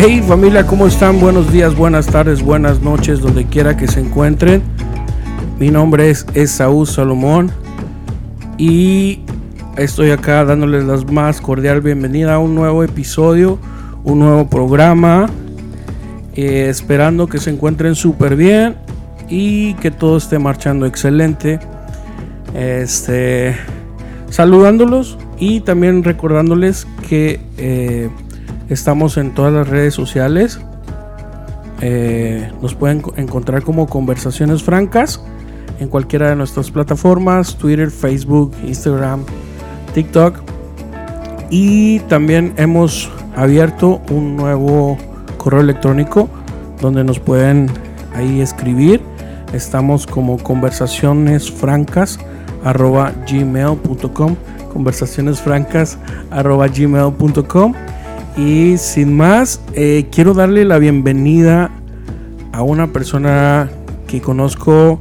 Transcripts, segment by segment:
Hey familia, ¿cómo están? Buenos días, buenas tardes, buenas noches, donde quiera que se encuentren. Mi nombre es Esaú Salomón y estoy acá dándoles la más cordial bienvenida a un nuevo episodio, un nuevo programa. Eh, esperando que se encuentren súper bien y que todo esté marchando excelente. Este, saludándolos y también recordándoles que eh, estamos en todas las redes sociales. Eh, nos pueden encontrar como conversaciones francas en cualquiera de nuestras plataformas, Twitter, Facebook, Instagram, TikTok. Y también hemos abierto un nuevo correo electrónico donde nos pueden ahí escribir. Estamos como conversaciones francas arroba gmail.com conversaciones francas arroba gmail.com y sin más eh, quiero darle la bienvenida a una persona que conozco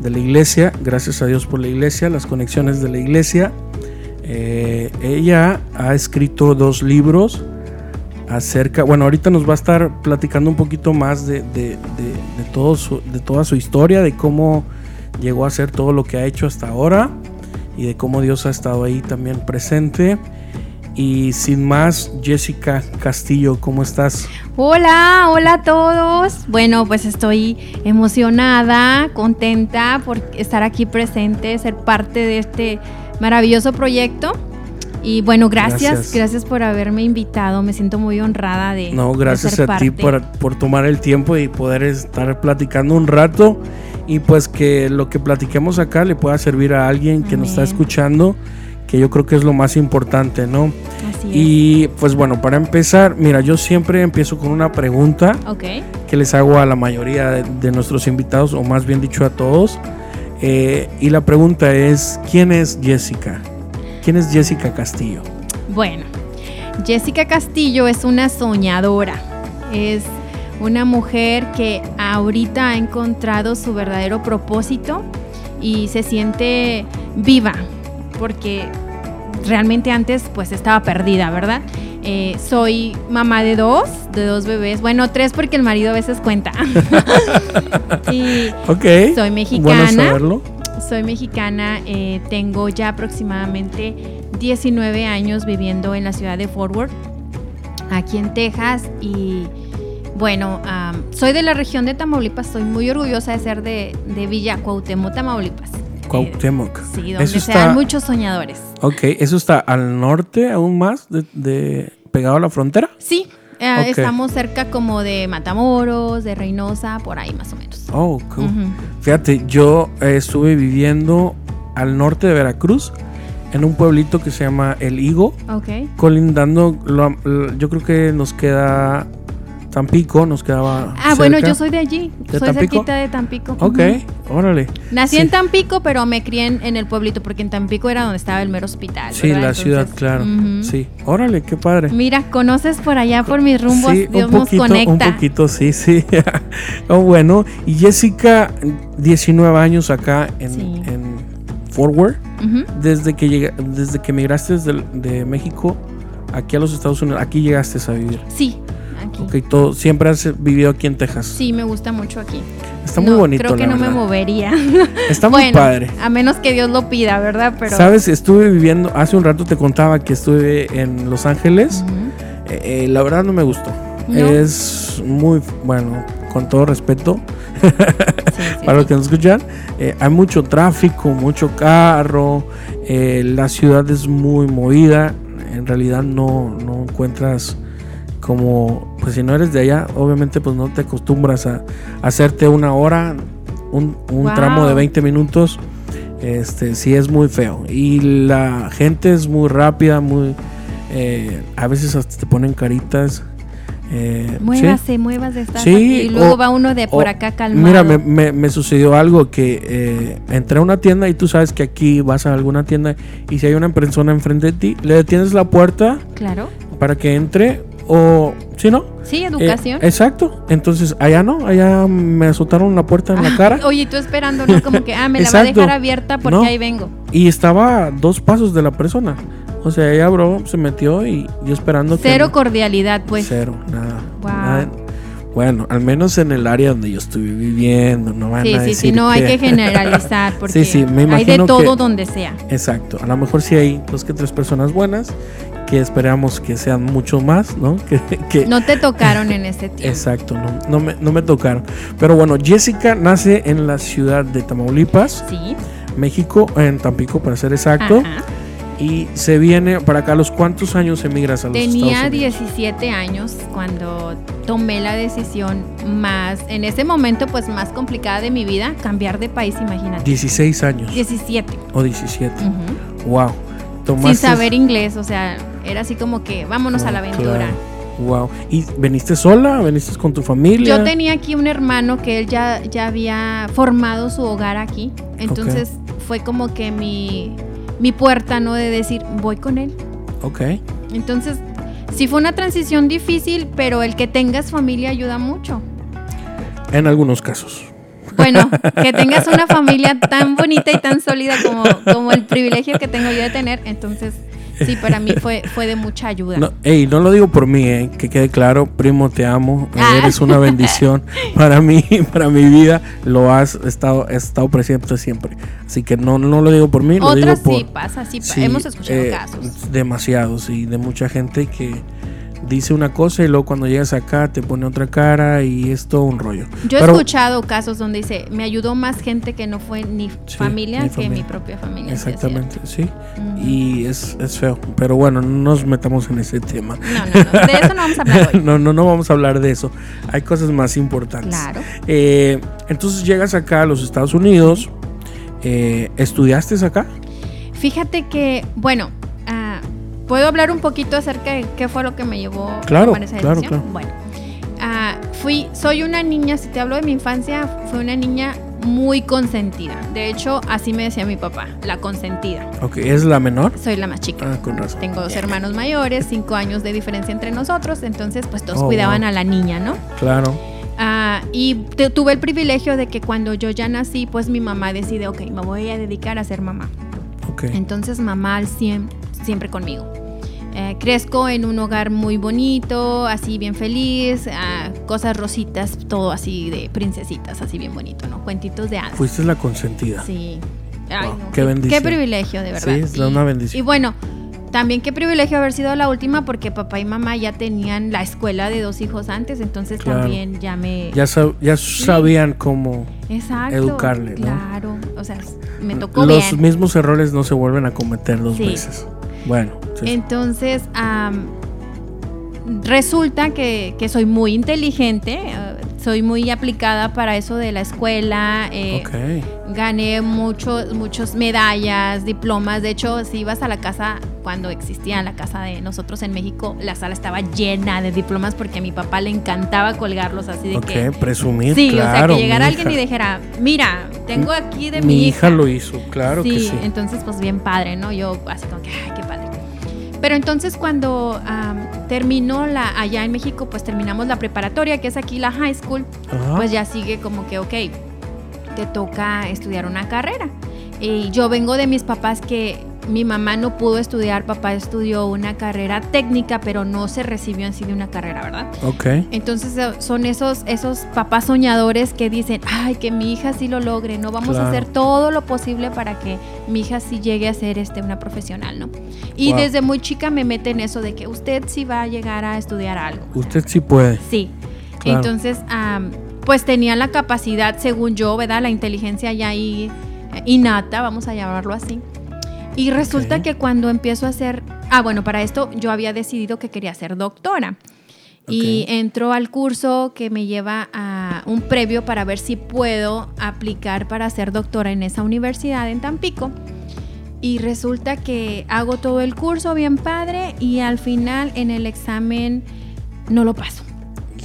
de la iglesia gracias a Dios por la iglesia las conexiones de la iglesia eh, ella ha escrito dos libros acerca, bueno, ahorita nos va a estar platicando un poquito más de, de, todo de toda su historia, de cómo llegó a ser todo lo que ha hecho hasta ahora y de cómo Dios ha estado ahí también presente. Y sin más, Jessica Castillo, ¿cómo estás? Hola, hola a todos. Bueno, pues estoy emocionada, contenta por estar aquí presente, ser parte de este maravilloso proyecto. Y bueno, gracias, gracias, por haberme invitado. Me siento muy honrada de. No, gracias a ti por, por, tomar el tiempo y poder estar platicando un rato. Y pues que lo que platiquemos acá le pueda servir a alguien que nos está escuchando, que yo creo que es lo más importante, ¿no? Así y pues bueno, para empezar, mira, yo siempre empiezo con una pregunta que les hago a la mayoría de, nuestros invitados, o más bien dicho a todos. Eh, y la pregunta es, ¿quién es Jessica? ¿Quién es Jessica Castillo? Bueno, Jessica Castillo es una soñadora. Es una mujer que ahorita ha encontrado su verdadero propósito y se siente viva, porque realmente antes pues estaba perdida, ¿verdad? Eh, soy mamá de dos, de dos bebés, bueno, tres porque el marido a veces cuenta. y soy mexicana. saberlo soy mexicana, eh, tengo ya aproximadamente 19 años viviendo en la ciudad de Fort Worth, aquí en Texas, y bueno, soy de la región de Tamaulipas, estoy muy orgullosa de ser de, Villa Cuauhtémoc, Tamaulipas. Cuauhtémoc. sí, donde se dan muchos soñadores. Ok, ¿eso está al norte aún más, de pegado a la frontera? Sí, eh, estamos cerca como de Matamoros, de Reynosa, por ahí más o menos. Oh, cool. Fíjate, yo eh, estuve viviendo al norte de Veracruz, en un pueblito que se llama El Higo. Ok. Colindando, yo creo que nos queda Tampico nos quedaba. Ah, bueno, yo soy de allí. soy cerquita de Tampico. Ok, órale. Nací en Tampico, pero me crié en, el pueblito, porque en Tampico era donde estaba el mero hospital. Sí, la ciudad, claro. Sí, órale, qué padre. Mira, conoces por allá por mis rumbos. Sí, Dios un poquito, nos conecta. Un poquito, sí, sí. oh, bueno, y Jessica, 19 años acá en, en Forward. desde, que llega, desde que migraste de, de México aquí a los Estados Unidos, aquí llegaste a vivir. Sí, Ok, todo, siempre has vivido aquí en Texas. Sí, me gusta mucho aquí. Está muy bonito. Creo que no me movería. Está muy padre. A menos que Dios lo pida, ¿verdad? Pero. Sabes, estuve viviendo, hace un rato te contaba que estuve en Los Ángeles. Eh, eh, la verdad no me gustó. Es muy, bueno, con todo respeto, para los que nos escuchan, eh, hay mucho tráfico, mucho carro, la ciudad es muy movida, en realidad no, no encuentras como, pues si no eres de allá, obviamente pues no te acostumbras a, hacerte una hora, un, tramo de 20 minutos, este sí es muy feo. Y la gente es muy rápida, muy... Eh, a veces hasta te ponen caritas. Eh, muévase, muévase, está sí, y luego va uno de por acá calmado. Mira, me, me, sucedió algo que eh, entré a una tienda y tú sabes que aquí vas a alguna tienda y si hay una persona enfrente de ti, le detienes la puerta. Claro. Para que entre o ¿sí no? Sí, educación. Eh, exacto. Entonces, allá no, allá me azotaron la puerta en la ah, cara. Oye, tú esperando, ¿no? Como que, ah, me la va a dejar abierta porque ahí vengo. Y estaba a dos pasos de la persona. O sea, ella abrió, se metió y yo esperando Cero cordialidad, pues. Cero, nada. Wow. nada. Bueno, al menos en el área donde yo estuve viviendo, no van Sí, a sí, decir sí, no hay que que- generalizar porque Sí, sí, me hay de imagino todo que- donde sea. Exacto. A lo mejor sí hay dos que tres personas buenas, que esperamos que sean mucho más, ¿no? Que, que- No te tocaron en ese tiempo. Exacto, no, no me, no me tocaron. Pero bueno, Jessica nace en la ciudad de Tamaulipas, Sí. México, en Tampico para ser exacto. Ajá. Y se viene para acá. ¿A los cuántos años emigras a los Tenía Estados Unidos? 17 años cuando tomé la decisión más, en ese momento pues más complicada de mi vida, cambiar de país, imagínate. 16 años 17. o 17. ujú. Wow. Sin saber inglés, o sea, era así como que vámonos a la aventura. Wow. ¿Y veniste sola? ¿Veniste con tu familia? Yo tenía aquí un hermano que él ya, ya había formado su hogar aquí. Entonces fue como que mi, mi puerta, ¿no? De decir, voy con él. Ok. Entonces, sí fue una transición difícil, pero el que tengas familia ayuda mucho. En algunos casos. Bueno, que tengas una familia tan bonita y tan sólida como, como el privilegio que tengo yo de tener, entonces sí, para mí fue, fue de mucha ayuda. No, ey, no lo digo por mí, eh, que quede claro, primo, te amo, Ah. eres una bendición para mí, para mi vida, lo has estado, has estado presente siempre. Así que no, no lo digo por mí, lo Otras digo por... sí pasa, sí, sí, hemos escuchado eh, casos. Demasiados y de mucha gente que dice una cosa y luego cuando llegas acá te pone otra cara y es todo un rollo. Yo he escuchado casos donde dice, me ayudó más gente que no fue ni Sí, familia que familia. mi propia familia. Exactamente, sí. Ujú. Y es, es feo. Pero bueno, no nos metamos en ese tema. No, no, no, de eso no vamos a hablar hoy. no, no, no vamos a hablar de eso. Hay cosas más importantes. Claro. Eh, entonces llegas acá a los Estados Unidos. eh, ¿Estudiaste acá? Fíjate que, bueno, ¿puedo hablar un poquito acerca de qué fue lo que me llevó Claro, a tomar esa claro, decisión? claro. Bueno, ah, fui, soy una niña, si te hablo de mi infancia, fui una niña muy consentida. De hecho, así me decía mi papá, la consentida. Ok, ¿es la menor? Soy la más chica. Ah, con razón. Tengo dos hermanos mayores, cinco años de diferencia entre nosotros, entonces pues todos Oh, cuidaban wow. a la niña, ¿no? Claro. Ah, y te- tuve el privilegio de que cuando yo ya nací, pues mi mamá decide, ok, me voy a dedicar a ser mamá. Ok. Entonces mamá al 100, siempre conmigo. Eh, crezco en un hogar muy bonito, así bien feliz, ah, cosas rositas, todo así de princesitas, así bien bonito, ¿no? Cuentitos de hadas. Fuiste la consentida. Sí. Ay, Wow, no, qué bendición. Qué privilegio, de verdad. Sí, es una bendición. Y bueno, también qué privilegio haber sido la última porque papá y mamá ya tenían la escuela de dos hijos antes, entonces Claro. también ya me... Ya, sab- ya sabían cómo. Exacto. educarle, ¿no? Claro, o sea, me tocó Los bien. mismos errores no se vuelven a cometer dos Sí. veces. Bueno. Entonces, am, resulta que, que soy muy inteligente, eh, soy muy aplicada para eso de la escuela. eh. Gané muchos, muchos medallas, diplomas. De hecho, si ibas a la casa, cuando existía la casa de nosotros en México, la sala estaba llena de diplomas porque a mi papá le encantaba colgarlos así de Ok, que... presumir. Sí, o sea, que llegara alguien y dijera, mira, tengo aquí de Mi, mi, hija lo hizo, claro sí, que sí. entonces pues bien padre, ¿no? Yo así como que, ay, qué padre. Pero entonces cuando am, terminó la, allá en México, pues terminamos la preparatoria, que es aquí la high school, Ajá. pues ya sigue como que, ok, te toca estudiar una carrera. Y yo vengo de mis papás que mi mamá no pudo estudiar, papá estudió una carrera técnica, pero no se recibió en sí de una carrera, ¿verdad? Ok. Entonces eh, son esos, esos papás soñadores que dicen, ay, que mi hija sí lo logre, no vamos Claro. a hacer todo lo posible para que mi hija sí llegue a ser este, una profesional, ¿no? Y Wow. desde muy chica me meten eso de que usted sí va a llegar a estudiar algo. Usted sí puede. Sí. Claro. Entonces, am, pues tenía la capacidad, según yo, ¿verdad? La inteligencia ya ahí eh, innata, vamos a llamarlo así. Y resulta que cuando empiezo a hacer, ah, bueno, para esto yo había decidido que quería ser doctora. Y entro al curso que me lleva a un previo para ver si puedo aplicar para ser doctora en esa universidad en Tampico. Y resulta que hago todo el curso bien padre y al final en el examen no lo paso.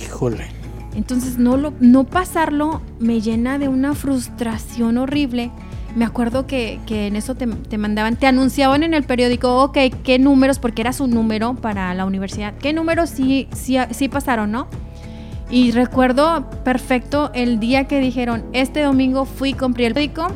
Híjole. Entonces no, lo, no pasarlo me llena de una frustración horrible. Me acuerdo que, que en eso te, te mandaban, te anunciaban en el periódico, ok, qué números, porque era su número para la universidad, qué números sí, sí, sí pasaron, ¿no? Y recuerdo perfecto el día que dijeron, este domingo fui, compré el periódico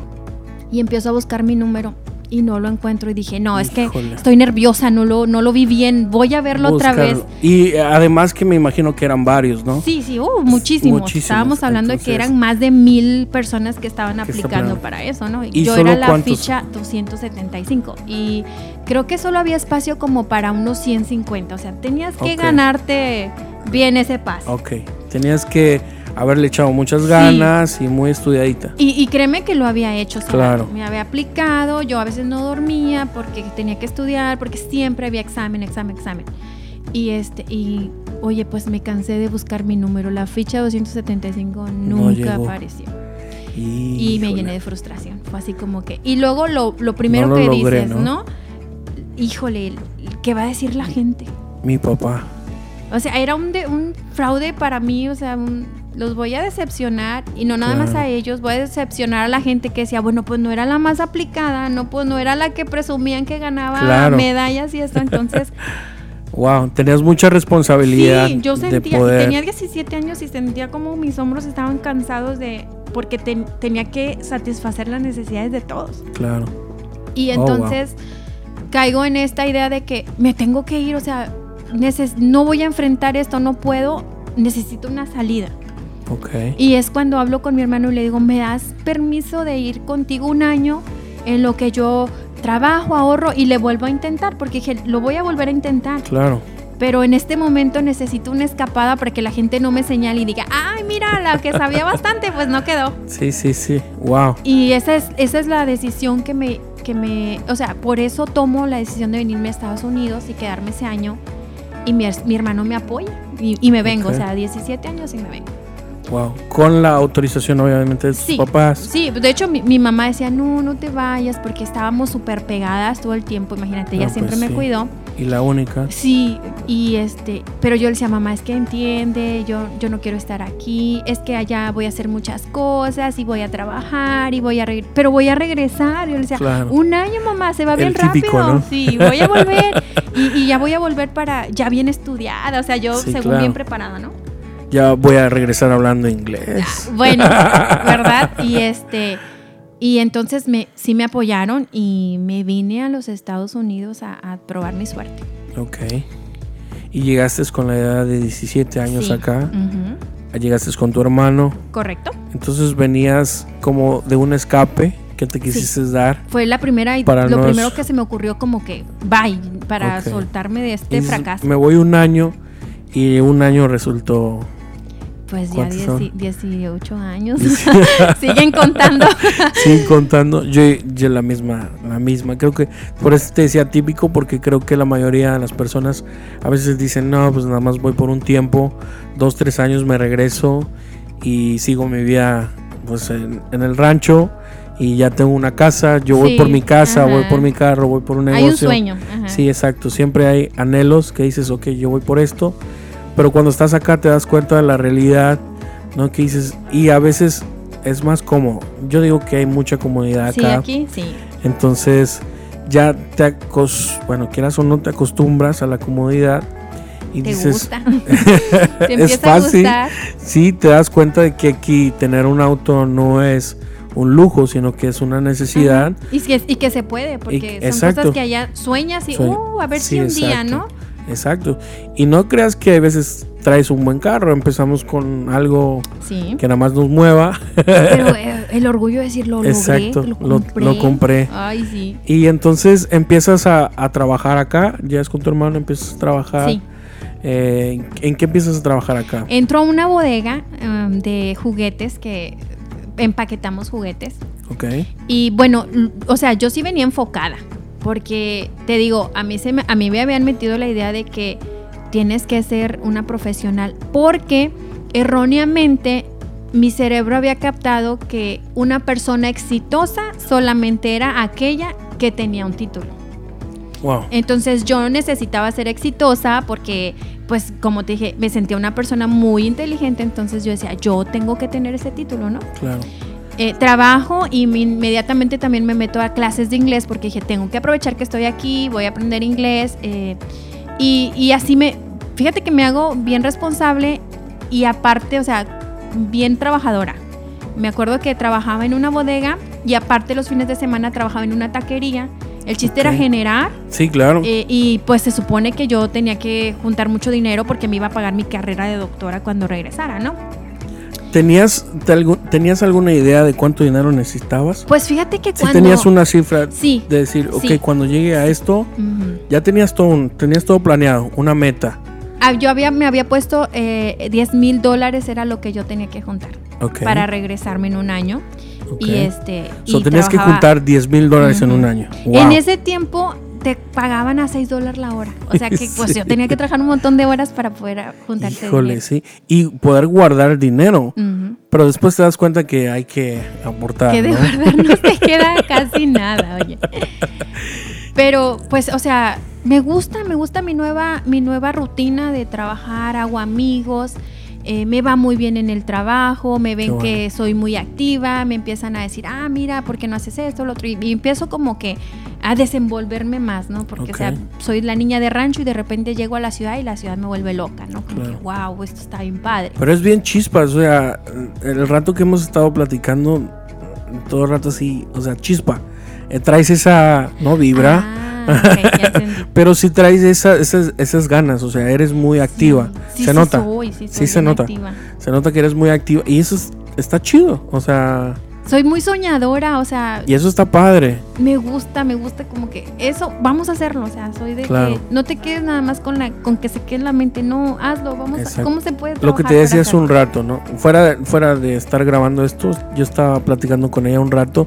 y empiezo a buscar mi número y no lo encuentro y dije, no, es que estoy nerviosa, no lo, no lo vi bien, voy a verlo otra vez. Y eh, además que me imagino que eran varios, ¿no? Sí, sí, uh, muchísimos. Muchísimos, Estábamos hablando de que eran más de mil personas que estaban aplicando para eso, ¿no? ¿Y Yo era la cuántos? ficha 275 y creo que solo había espacio como para unos 150, o sea, tenías que ganarte bien ese pase. Ok. Tenías que haberle echado muchas ganas y muy estudiadita. Y, y créeme que lo había hecho, o sea, Claro. me había aplicado, yo a veces no dormía porque tenía que estudiar, porque siempre había examen, examen, examen. Y este, y oye, pues me cansé de buscar mi número, la ficha 275 nunca apareció. Y me llené de frustración. Fue así como que. Y luego lo, lo primero No lo que logré, dices, ¿no? ¿no? Híjole, ¿qué va a decir la gente? Mi papá. O sea, era un, de- un fraude para mí, o sea, un- los voy a decepcionar y no nada más a ellos, voy a decepcionar a la gente que decía, bueno, pues no era la más aplicada, no, pues no era la que presumían que ganaba Claro. medallas y esto, entonces, Wow, tenías mucha responsabilidad sí, yo de sentía, poder. tenía 17 años y sentía como mis hombros estaban cansados de, porque ten- tenía que satisfacer las necesidades de todos. Claro. Y Oh, wow. entonces caigo en esta idea de que me tengo que ir, o sea, neces- no voy a enfrentar esto, no puedo, necesito una salida. Ok. Y es cuando hablo con mi hermano y le digo, ¿me das permiso de ir contigo un año en lo que yo trabajo, ahorro y le vuelvo a intentar? Porque dije, lo voy a volver a intentar. Claro. Pero en este momento necesito una escapada para que la gente no me señale y diga, ay, mira, la que sabía bastante, pues no quedó. Sí, sí, sí. Wow. Y esa es, esa es la decisión que me, que me, o sea, por eso tomo la decisión de venirme a Estados Unidos y quedarme ese año. Y mi, mi hermano me apoya y, y me vengo, Ok. o sea, 17 años y me vengo. Wow. Con la autorización, obviamente, de tus Sí, papás. Sí, de hecho mi, mi mamá decía, no, no te vayas porque estábamos súper pegadas todo el tiempo, imagínate, ella No, siempre pues me cuidó. Y la única. Sí, y este, pero yo le decía, mamá, es que entiende, yo, yo no quiero estar aquí, es que allá voy a hacer muchas cosas y voy a trabajar y voy a regresar, pero voy a regresar. Yo le decía, Claro. un año, mamá, se va El bien típico, rápido. ¿no? Sí, voy a volver y, y ya voy a volver para, ya bien estudiada, o sea, yo Sí, según claro. bien preparada, ¿no? Ya voy a regresar hablando inglés. Bueno, ¿verdad? Y este y entonces me sí me apoyaron y me vine a los Estados Unidos a, a probar mi suerte. Ok. Y llegaste con la edad de 17 años Sí. acá. Ujú. Llegaste con tu hermano. Correcto. Entonces venías como de un escape que te quisiste dar. Fue la primera y Para lo primero que se me ocurrió como que bye para soltarme de este fracaso. Me voy un año y un año resultó. Pues ya ¿Cuántos son? 10 18 años. Siguen contando. Sí, contando. Yo, yo la misma, la misma. Creo que por eso te decía típico, porque creo que la mayoría de las personas a veces dicen, no, pues nada más voy por un tiempo, dos, tres años me regreso y sigo mi vida pues en, en el rancho y ya tengo una casa, yo voy por mi casa, voy por mi carro, voy por un Hay negocio. un sueño. ajá. Sí, exacto. Siempre hay anhelos que dices, ok, yo voy por esto. Pero cuando estás acá te das cuenta de la realidad, ¿no? Que dices, y a veces es más cómodo. Yo digo que hay mucha comodidad Sí, acá. aquí sí. Entonces ya te acos bueno, quieras o no te acostumbras a la comodidad y Te dices, gusta. Te es a fácil. gustar. Sí, te das cuenta de que aquí tener un auto no es un lujo, sino que es una necesidad. Y, que, y que se puede, porque son exacto. cosas que allá sueñas y, uh, a ver Sí, si un día. ¿no? Exacto. Y no creas que a veces traes un buen carro, empezamos con algo Sí. que nada más nos mueva. Pero eh, el orgullo de decir, lo logré, Exacto, lo lo- compré. lo compré. Ay, sí. Y entonces empiezas a, a trabajar acá, ya es con tu hermano, empiezas a trabajar. Sí. Eh, ¿En qué empiezas a trabajar acá? Entro a una bodega um, de juguetes que empaquetamos juguetes. Ok. Y bueno, o sea, yo sí venía enfocada. Porque te digo, a mí, se me, a mí me habían metido la idea de que tienes que ser una profesional. Porque erróneamente mi cerebro había captado que una persona exitosa solamente era aquella que tenía un título. Wow. Entonces yo necesitaba ser exitosa porque, pues como te dije, me sentía una persona muy inteligente, entonces yo decía, yo tengo que tener ese título, ¿no? Claro. Eh, trabajo y me- inmediatamente también me meto a clases de inglés porque dije, tengo que aprovechar que estoy aquí, voy a aprender inglés. eh, y, y así me, fíjate que me hago bien responsable y aparte, o sea, bien trabajadora. Me acuerdo que trabajaba en una bodega y aparte los fines de semana trabajaba en una taquería. El chiste era generar Sí, claro. eh, y pues se supone que yo tenía que juntar mucho dinero porque me iba a pagar mi carrera de doctora cuando regresara, ¿no? ¿Tenías, ¿Tenías alguna idea de cuánto dinero necesitabas? Pues fíjate que Si cuando... tenías una cifra Sí. de decir, ok, Sí. cuando llegue a esto, ya tenías todo, un- tenías todo planeado, una meta. Ah, yo había, me había puesto eh, 10 mil dólares era lo que yo tenía que juntar Ok. para regresarme en un año. ok. Y este... So, y tenías que juntar 10 mil dólares en un año. En ese tiempo te pagaban a 6 dólares la hora. O sea que pues yo tenía que trabajar un montón de horas para poder ah, juntar Híjole, sí. Y poder guardar dinero. Pero después te das cuenta que hay que aportar. Que de ¿no? verdad no te queda casi nada, oye. Pero, pues, o sea, me gusta, me gusta mi nueva, mi nueva rutina de trabajar, hago amigos, eh, me va muy bien en el trabajo, me ven bueno. que soy muy activa, me empiezan a decir, ah, mira, ¿por qué no haces esto, lo otro? Y, y empiezo como que a desenvolverme más, ¿no? Porque, o sea, soy la niña de rancho y de repente llego a la ciudad y la ciudad me vuelve loca, ¿no? Como Claro. que, wow, esto está bien padre. Pero es bien chispas, o sea, el rato que hemos estado platicando, todo el rato así, o sea, chispa. Eh, traes esa, no vibra, Ah, ok, ya entendí. pero sí traes esa- esas, esas ganas, o sea, eres muy activa. Sí, se sí nota, soy, sí, se nota. activa. se nota que eres muy activa y eso es- está chido, o sea, Soy muy soñadora, o sea, y eso está padre. me gusta, me gusta como que eso, vamos a hacerlo, o sea, soy de Claro. que no te quedes nada más con la con que se quede en la mente, no, hazlo, vamos a. ¿cómo se puede Lo que te decía hace un rato, ¿no? Fuera fuera de estar grabando esto, yo estaba platicando con ella un rato,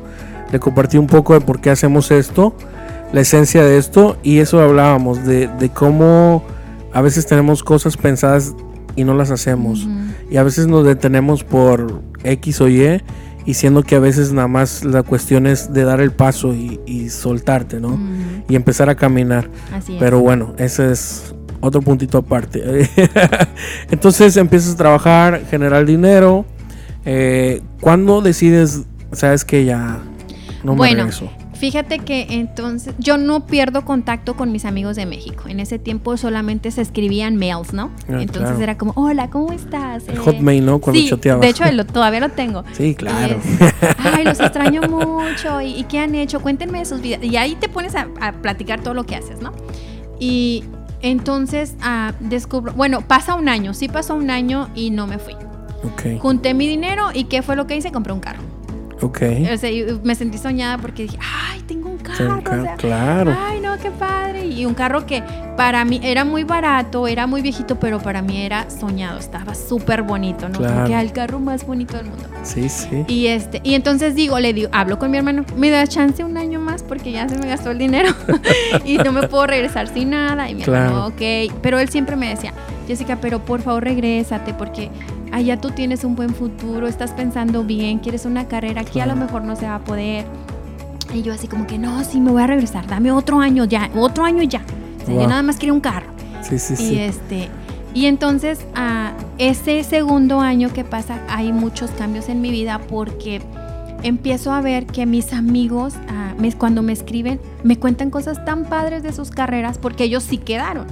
le compartí un poco de por qué hacemos esto, la esencia de esto, y eso hablábamos, de, de cómo a veces tenemos cosas pensadas y no las hacemos, y a veces nos detenemos por X o Y, y siendo que a veces nada más la cuestión es de dar el paso y, y soltarte, ¿no? Y empezar a caminar. Así es. Pero bueno, ese es otro puntito aparte. Entonces empiezas a trabajar, generar dinero. Eh, ¿Cuándo decides, sabes que ya no me Bueno, regreso? Fíjate que entonces yo no pierdo contacto con mis amigos de México. En ese tiempo solamente se escribían mails, ¿no? Ah, entonces claro. era como, hola, ¿cómo estás? El Eh, Hotmail, ¿no? Cuando sí, de hecho lo- todavía lo tengo. Sí, claro. Es, Ay, los extraño mucho. ¿Y, y qué han hecho? Cuéntenme de sus vidas. Y ahí te pones a, a platicar todo lo que haces, ¿no? Y entonces ah, descubro, bueno, pasa un año, sí pasó un año y no me fui. Ok, Junté mi dinero y ¿qué fue lo que hice? Compré un carro. Ok. O sea, me sentí soñada porque dije, ay, tengo un carro. o sea, claro. Ay, no, qué padre. Y un carro que para mí era muy barato, era muy viejito, pero para mí era soñado. Estaba súper bonito, ¿no? Como Claro. que era el carro más bonito del mundo. Sí, sí. Y este, y entonces digo, le digo, hablo con mi hermano, me da chance un año más porque ya se me gastó el dinero y no me puedo regresar sin nada. Y mi Claro. hermano, ok. Pero él siempre me decía, Jessica, pero por favor regrésate porque allá tú tienes un buen futuro, estás pensando bien, quieres una carrera, aquí a lo mejor no se va a poder. Y yo así como que, no, sí, me voy a regresar, dame otro año ya, otro año ya. O sea, Wow. Yo nada más quiero un carro. Sí, sí, Y sí. este y entonces a ese segundo año que pasa hay muchos cambios en mi vida porque empiezo a ver que mis amigos ah, me- cuando me escriben me cuentan cosas tan padres de sus carreras porque ellos sí quedaron.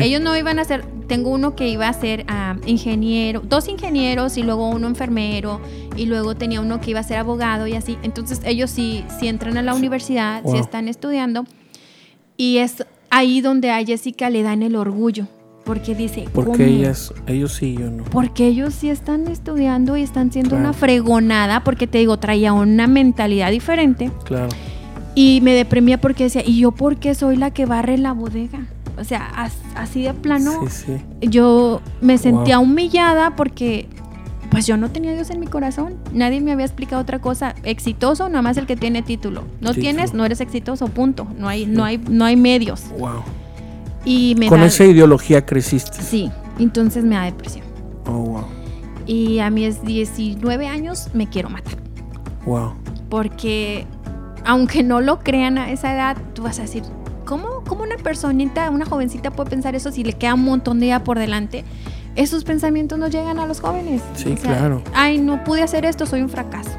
Ellos no iban a ser, tengo uno que iba a ser ah, ingeniero, dos ingenieros y luego uno enfermero y luego tenía uno que iba a ser abogado y así. Entonces ellos sí, sí entran a la universidad, sí Wow. están estudiando y es ahí donde a Jessica le dan el orgullo porque dice, Porque ¿cómo? ellas, ellos sí, yo no. Porque ellos sí están estudiando y están siendo Claro. una fregonada porque te digo, traía una mentalidad diferente. Claro. Y me deprimía porque decía, ¿y yo por qué soy la que barre la bodega? O sea, as- así de plano, Sí, sí. yo me sentía Wow. humillada porque pues yo no tenía a Dios en mi corazón. Nadie me había explicado otra cosa. Exitoso, nada más el que tiene título. No Título. tienes, no eres exitoso, punto. No hay, no hay, no hay medios. Wow. Y me Con da- esa ideología creciste. Sí, entonces me da depresión. Oh, wow. Y a mis 19 años me quiero matar. Wow. Porque aunque no lo crean a esa edad, tú vas a decir, ¿cómo, cómo una personita, una jovencita puede pensar eso si le queda un montón de día por delante? Esos pensamientos no llegan a los jóvenes. Sí, claro. Ay, no pude hacer esto, soy un fracaso.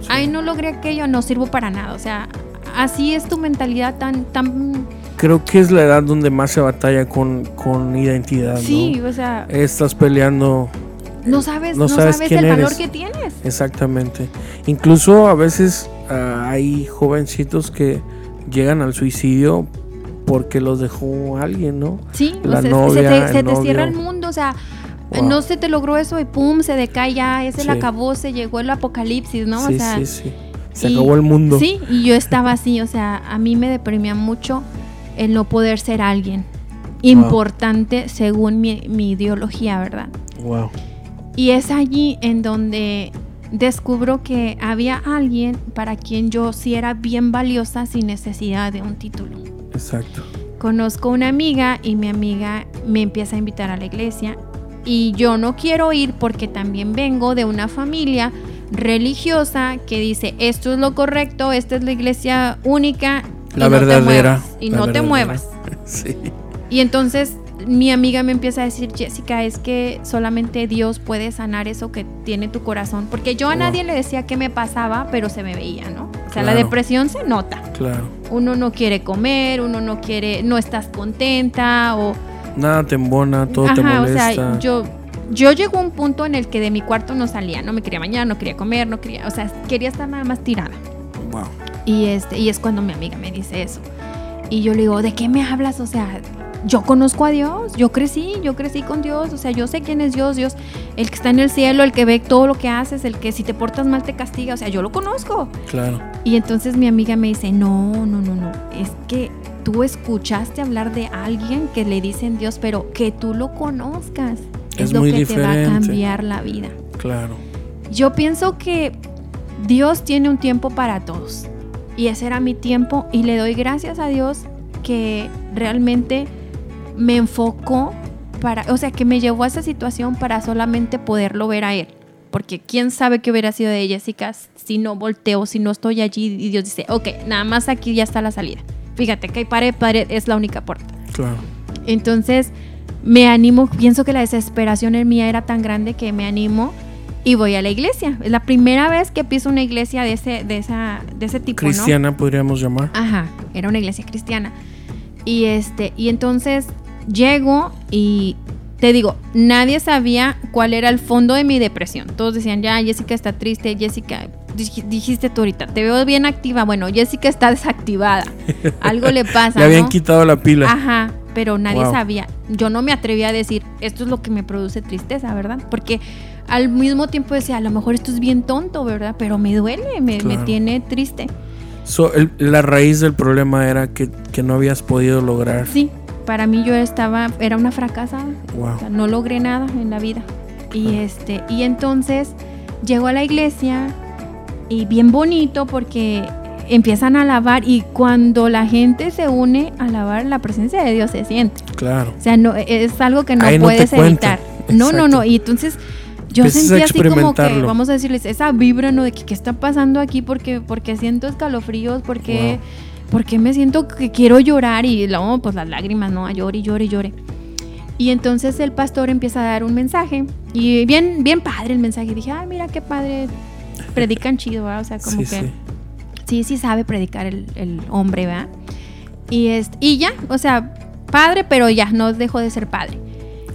Sí. Ay, no logré aquello, no sirvo para nada. O sea, así es tu mentalidad tan, tan... Creo que es la edad donde más se batalla con, con identidad, Sí, ¿no? o sea, Estás peleando no sabes, no, sabes, el valor que tienes. Exactamente. Incluso a veces ah, hay jovencitos que llegan al suicidio porque los dejó alguien, ¿no? Sí, la novia, se, te, cierra el mundo, o sea, no se te logró eso y pum, se decae ya, ese el acabó, se llegó el apocalipsis, ¿no? Sí, sí, sí. Se acabó el mundo. Sí, y yo estaba así, o sea, a mí me deprimía mucho el no poder ser alguien importante según mi, mi ideología, ¿verdad? Wow. Y es allí en donde descubro que había alguien para quien yo sí era bien valiosa sin necesidad de un título. Exacto. Conozco una amiga y mi amiga me empieza a invitar a la iglesia y yo no quiero ir porque también vengo de una familia religiosa que dice esto es lo correcto, esta es la iglesia única. La verdadera. y no te muevas. sí. Y entonces mi amiga me empieza a decir, Jessica, es que solamente Dios puede sanar eso que tiene tu corazón. Porque yo a nadie le decía qué me pasaba, pero se me veía, ¿no? Sea, la depresión se nota. Claro. Uno no quiere comer, uno no quiere, no estás contenta o... Nada te embona, todo te molesta. o sea, yo... Yo llegó a un punto en el que de mi cuarto no salía, no me quería bañar, no quería comer, no quería, o sea, quería estar nada más tirada. Wow. Y este, y es cuando mi amiga me dice eso. Y yo le digo, ¿de qué me hablas? O sea, yo conozco a Dios, yo crecí, yo crecí con Dios, o sea, yo sé quién es Dios, Dios, el que está en el cielo, el que ve todo lo que haces, el que si te portas mal te castiga, o sea, yo lo conozco. Claro. Y entonces mi amiga me dice, no, no, no, no, es que tú escuchaste hablar de alguien que le dicen Dios, pero que tú lo conozcas es, lo que te va a cambiar la vida. Claro. Yo pienso que Dios tiene un tiempo para todos. Y ese era mi tiempo y le doy gracias a Dios que realmente me enfocó para, o sea, que me llevó a esa situación para solamente poderlo ver a él. Porque quién sabe qué hubiera sido de Jessica si no volteo, si no estoy allí y Dios dice, ok, nada más aquí ya está la salida. Fíjate que hay pared, pared es la única puerta. Claro. Entonces me animo, pienso que la desesperación en mí era tan grande que me animo y voy a la iglesia. Es la primera vez que piso una iglesia de ese, de esa, de ese tipo. Cristiana podríamos llamar. Ajá, era una iglesia cristiana. Y este, y entonces Llego y te digo, nadie sabía cuál era el fondo de mi depresión. Todos decían, ya, Jessica está triste, Jessica, dijiste tú ahorita, te veo bien activa. Bueno, Jessica está desactivada. Algo le pasa. le habían quitado la pila. Ajá, pero nadie sabía. Yo no me atrevía a decir, esto es lo que me produce tristeza, ¿verdad? Porque al mismo tiempo decía, a lo mejor esto es bien tonto, ¿verdad? Pero me duele, me, tiene triste. la raíz del problema era que, que no habías podido lograr. Sí, para mí yo estaba, era una fracasada. no logré nada en la vida. Y este, y entonces llego a la iglesia y bien bonito porque empiezan a alabar y cuando la gente se une a alabar la presencia de Dios se siente. Claro. O sea, no es algo que no puedes evitar. No, no, no. Y entonces yo sentí así como que, vamos a decirles, esa vibra, ¿no? De que qué está pasando aquí porque, porque siento escalofríos, porque porque me siento que quiero llorar y luego pues las lágrimas, ¿no? Llore y llore y llore. Y entonces el pastor empieza a dar un mensaje y bien, bien padre el mensaje. Y dije, ay, mira qué padre, predican chido, ¿verdad? O sea, como que sí. sí, sabe predicar el, hombre, ¿verdad? Y, este, y ya, o sea, padre, pero ya no dejó de ser padre.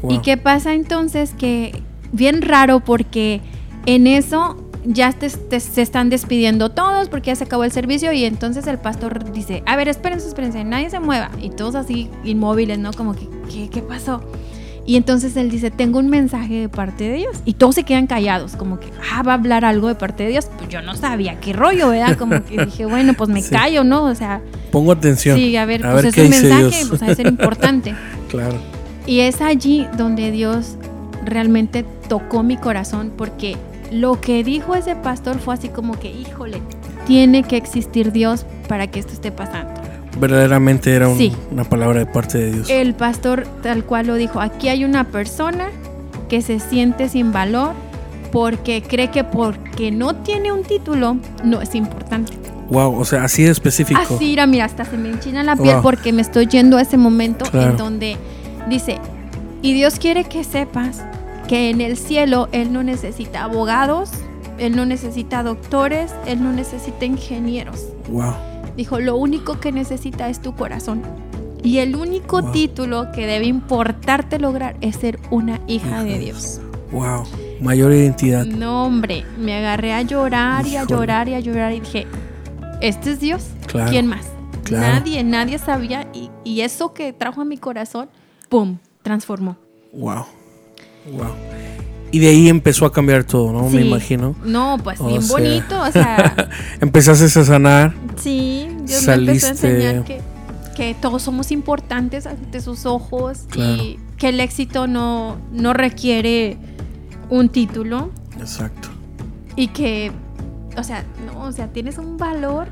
¿Y qué pasa entonces? Que bien raro porque en eso ya se están despidiendo todos porque ya se acabó el servicio y entonces el pastor dice, a ver, espérense, espérense, nadie se mueva. Y todos así inmóviles, ¿no? Como que, ¿qué, qué pasó? Y entonces él dice, tengo un mensaje de parte de Dios. Y todos se quedan callados, como que, ah, va a hablar algo de parte de Dios. Pues yo no sabía qué rollo, ¿verdad? Como que dije, bueno, pues me callo, ¿no? O sea... Pongo atención. Sí, a ver, pues es un mensaje, pues a ser importante. claro. Y es allí donde Dios realmente tocó mi corazón porque lo que dijo ese pastor fue así como que, híjole, tiene que existir Dios para que esto esté pasando. Verdaderamente era una palabra de parte de Dios. El pastor tal cual lo dijo, aquí hay una persona que se siente sin valor porque cree que porque no tiene un título no es importante. Wow, o sea, así de específico. Así, mira, hasta se me enchina la piel porque me estoy yendo a ese momento en donde dice, y Dios quiere que sepas que en el cielo Él no necesita abogados, Él no necesita doctores, Él no necesita ingenieros. Wow. Dijo, lo único que necesita es tu corazón. Y el único título que debe importarte lograr es ser una hija de Dios. Wow, Mayor identidad. No, hombre, me agarré a llorar y a llorar y a llorar y dije, ¿este es Dios? Claro, ¿Quién más? claro. Nadie, nadie sabía y, y eso que trajo a mi corazón, ¡pum!, transformó. Wow. Wow. Y de ahí empezó a cambiar todo, ¿no? Me imagino. No, pues O bien sea, bonito, o sea, Empezaste a sanar. sí, Dios me empezó a Saliste- enseñar que, que todos somos importantes ante sus ojos Claro. y que el éxito no, no requiere un título Exacto. y que, o sea, no, o sea, tienes un valor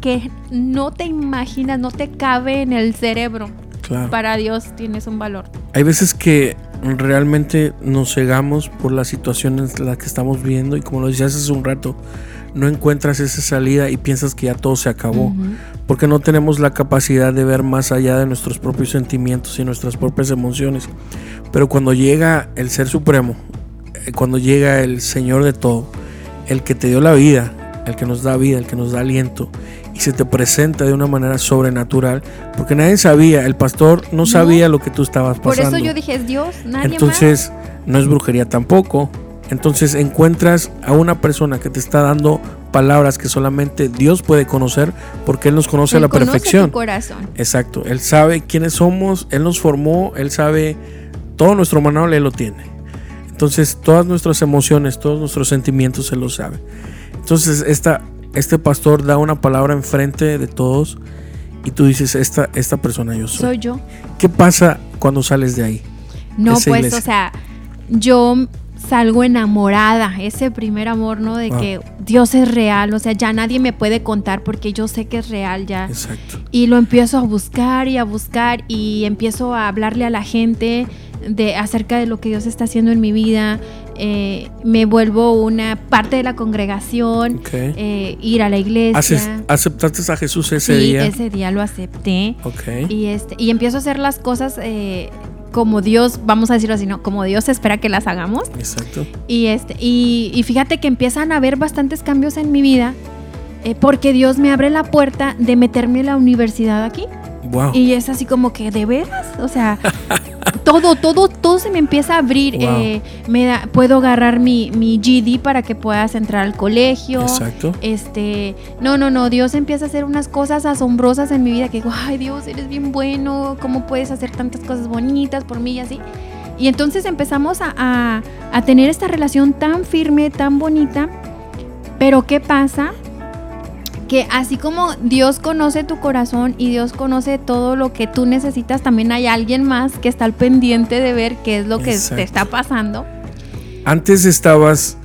que no te imaginas, no te cabe en el cerebro. Claro. Para Dios tienes un valor. Hay veces que realmente nos cegamos por las situaciones en las que estamos viendo y como lo decías hace un rato, no encuentras esa salida y piensas que ya todo se acabó. Porque no tenemos la capacidad de ver más allá de nuestros propios sentimientos y nuestras propias emociones. Pero cuando llega el Ser Supremo, eh, cuando llega el Señor de todo, el que te dio la vida, el que nos da vida, el que nos da aliento, y se te presenta de una manera sobrenatural, porque nadie sabía, el pastor no, No. sabía lo que tú estabas Por pasando. eso yo dije, es Dios, nadie Entonces, no es brujería tampoco. Entonces encuentras a una persona que te está dando palabras que solamente Dios puede conocer porque Él nos conoce a la conoce perfección. tu corazón. Exacto. Él sabe quiénes somos, Él nos formó, Él sabe todo nuestro manual, Él lo tiene. Entonces, todas nuestras emociones, todos nuestros sentimientos, Él lo sabe. Entonces, esta, este pastor da una palabra enfrente de todos y tú dices, esta, esta persona yo soy. Soy yo. ¿Qué pasa cuando sales de ahí? No, Esa pues, iglesia. o sea, yo salgo enamorada, ese primer amor, ¿no? De Ah. que Dios es real, o sea, ya nadie me puede contar porque yo sé que es real ya. Exacto. Y lo empiezo a buscar y a buscar y empiezo a hablarle a la gente de acerca de lo que Dios está haciendo en mi vida. Eh, me vuelvo una parte de la congregación, eh, ir a la iglesia. ¿Aceptaste a Jesús ese sí, día? ese día lo acepté. Y, este, y empiezo a hacer las cosas eh, como Dios, vamos a decirlo así, ¿no? Como Dios espera que las hagamos. Exacto. Y, este, y, y fíjate que empiezan a haber bastantes cambios en mi vida eh, porque Dios me abre la puerta de meterme en la universidad aquí. Wow. Y es así como que, ¿de veras? O sea, todo, todo, todo se me empieza a abrir. Wow. eh, me da, puedo agarrar mi, mi GD para que puedas entrar al colegio. Exacto. Este, no, no, no, Dios empieza a hacer unas cosas asombrosas en mi vida que digo, ay Dios, eres bien bueno, ¿cómo puedes hacer tantas cosas bonitas por mí y así? Y entonces empezamos a, a- a tener esta relación tan firme, tan bonita, pero ¿qué pasa? Que así como Dios conoce tu corazón y Dios conoce todo lo que tú necesitas, también hay alguien más que está al pendiente de ver qué es lo que Exacto. te está pasando. Antes estabas,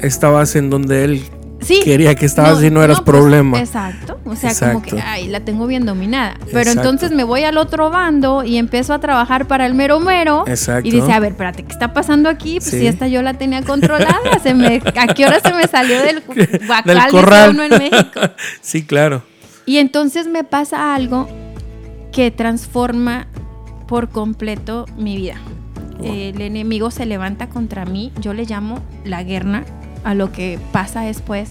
estabas en donde él Sí. quería que estabas y no eras pues, problema. exacto. O sea, como que, ay, la tengo bien dominada. Pero Exacto. entonces me voy al otro bando y empiezo a trabacar para el mero mero. Exacto. Y dice, a ver, espérate, ¿qué está pasando aquí? Pues Sí. si esta yo la tenía controlada. se me, ¿A qué hora se me salió del Del corral. uno en México? sí, claro. Y entonces me pasa algo que transforma por completo mi vida. Wow. El enemigo se levanta contra mí, yo le llamo la guerra a lo que pasa después,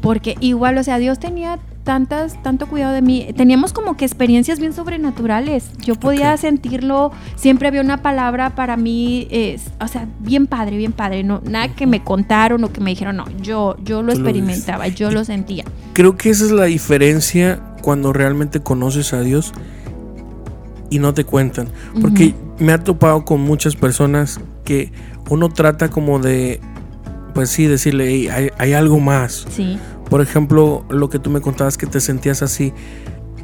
porque igual, o sea, Dios tenía tantas, tanto cuidado de mí, teníamos como que experiencias bien sobrenaturales, yo podía sentirlo, siempre había una palabra para mí, eh, o sea, bien padre, bien padre, no, nada que me contaron o que me dijeron, no, yo, yo lo Tú lo experimentaba, yo lo sentía. Creo que esa es la diferencia cuando realmente conoces a Dios y no te cuentan. Porque me ha topado con muchas personas que uno trata como de, pues sí, decirle, "Ey, hay, hay algo más. Sí. Por ejemplo, lo que tú me contabas que te sentías así.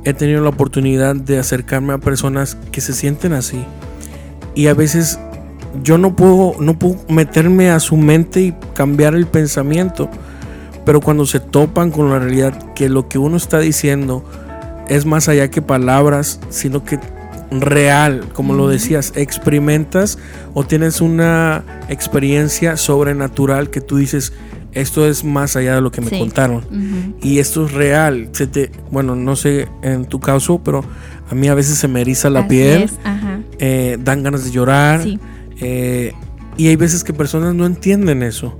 He tenido la oportunidad de acercarme a personas que se sienten así. Y a veces yo no puedo, no puedo meterme a su mente y cambiar el pensamiento. Pero cuando se topan con la realidad que lo que uno está diciendo es más allá que palabras, sino que real, como lo decías, experimentas o tienes una experiencia sobrenatural que tú dices, esto es más allá de lo que me Sí. contaron. Y esto es real. Se te, bueno, no sé en tu caso, pero a mí a veces se me eriza la Así piel, eh, dan ganas de llorar. Sí. eh, y hay veces que personas no entienden eso.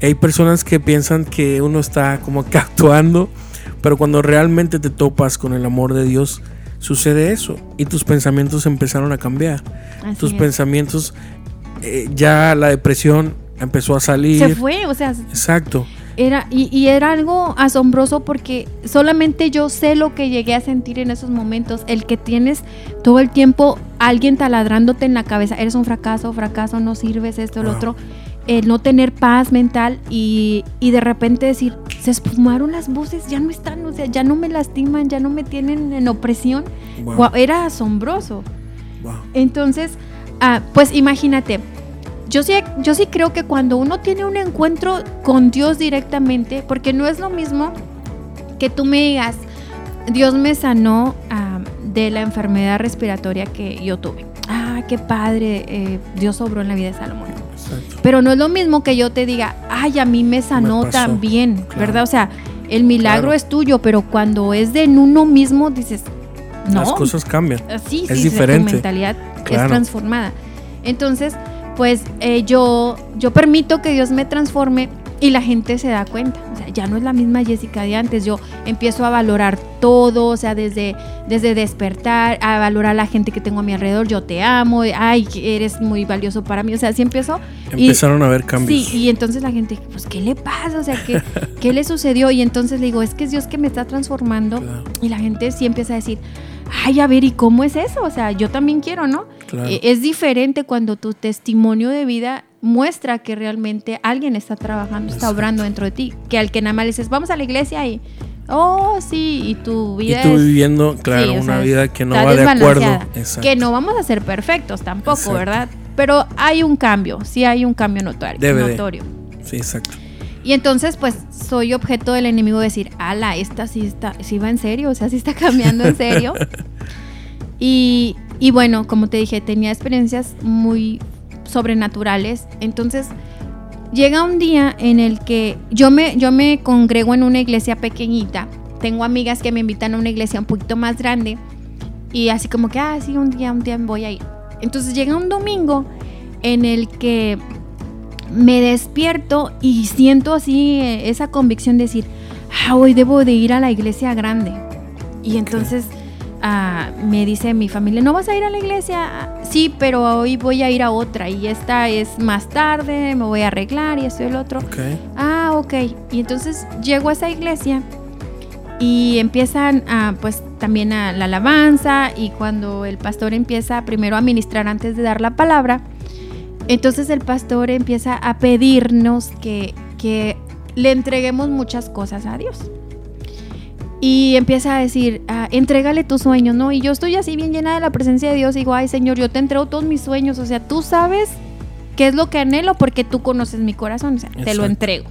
Hay personas que piensan que uno está como que actuando, pero cuando realmente te topas con el amor de Dios, sucede eso. Y tus pensamientos empezaron a cambiar. Así tus es. pensamientos, eh, ya la depresión empezó a salir. Se fue, o sea. Exacto. Era, y, y, era algo asombroso porque solamente yo sé lo que llegué a sentir en esos momentos. El que tienes todo el tiempo alguien taladrándote en la cabeza, eres un fracaso, fracaso, no sirves, esto, el otro. El no tener paz mental y, y, de repente decir, se esfumaron las voces, ya no están, o sea, ya no me lastiman, ya no me tienen en opresión. Wow. Wow, era asombroso. Wow. Entonces, ah, pues imagínate, yo sí, yo sí creo que cuando uno tiene un encuentro con Dios directamente, porque no es lo mismo que tú me digas, Dios me sanó uh, de la enfermedad respiratoria que yo tuve. Ah, qué padre, eh, Dios sobró en la vida de Salomón. Pero no es lo mismo que yo te diga, ay, a mí me sanó Me pasó. también, Claro. ¿verdad? O sea, el milagro Claro. es tuyo, pero cuando es de en uno mismo, dices, no, Las cosas cambian. Sí, Es sí, diferente. tu mentalidad es transformada. Entonces, pues eh, yo, yo permito que Dios me transforme y la gente se da cuenta. O sea, ya no es la misma Jessica de antes. Yo empiezo a valorar todo, o sea, desde, desde despertar, a valorar a la gente que tengo a mi alrededor. Yo te amo, ay, eres muy valioso para mí. O sea, sí empiezo. y- Empezaron a haber cambios. Sí, y entonces la gente, pues, ¿qué le pasa? O sea, ¿qué, ¿qué le sucedió? Y entonces le digo, es que es Dios que me está transformando. Claro. Y la gente sí empieza a decir, ay, a ver, ¿y cómo es eso? O sea, yo también quiero, ¿no? Claro. Eh, Es diferente cuando tu testimonio de vida muestra que realmente alguien está trabajando, está obrando dentro de ti. Que al que nada más le dices, vamos a la iglesia y, oh, sí, y tu y vida tú es- viviendo, claro, sí, una sea, vida que no va de acuerdo. Exacto. Que no vamos a ser perfectos tampoco, Exacto. ¿verdad? Pero hay un cambio, sí hay un cambio notorio. Debe de. notorio. Sí, exacto. Y entonces, pues, soy objeto del enemigo de decir, ala, esta sí está, sí va en serio, o sea, sí está cambiando en serio. y, y bueno, como te dije, tenía experiencias muy sobrenaturales. Entonces, llega un día en el que yo me, yo me congrego en una iglesia pequeñita. Tengo amigas que me invitan a una iglesia un poquito más grande. Y así como que, ah, sí, un día, un día voy a ir. Entonces llega un domingo en el que me despierto y siento así eh, esa convicción de decir, ah, hoy debo de ir a la iglesia grande. Y entonces ah, me dice mi familia, ¿no vas a ir a la iglesia? "Ah, Sí, pero hoy voy a ir a otra y esta es más tarde, me voy a arreglar y esto y el otro. Ah, ok. Y entonces llego a esa iglesia y empiezan a, pues también a la alabanza y cuando el pastor empieza primero a ministrar antes de dar la palabra, entonces el pastor empieza a pedirnos que, que le entreguemos muchas cosas a Dios. Y empieza a decir, ah, entrégale tus sueños, ¿no? Y yo estoy así bien llena de la presencia de Dios y digo, ay Señor, yo te entrego todos mis sueños, o sea, tú sabes qué es lo que anhelo porque tú conoces mi corazón, o sea, te lo entrego.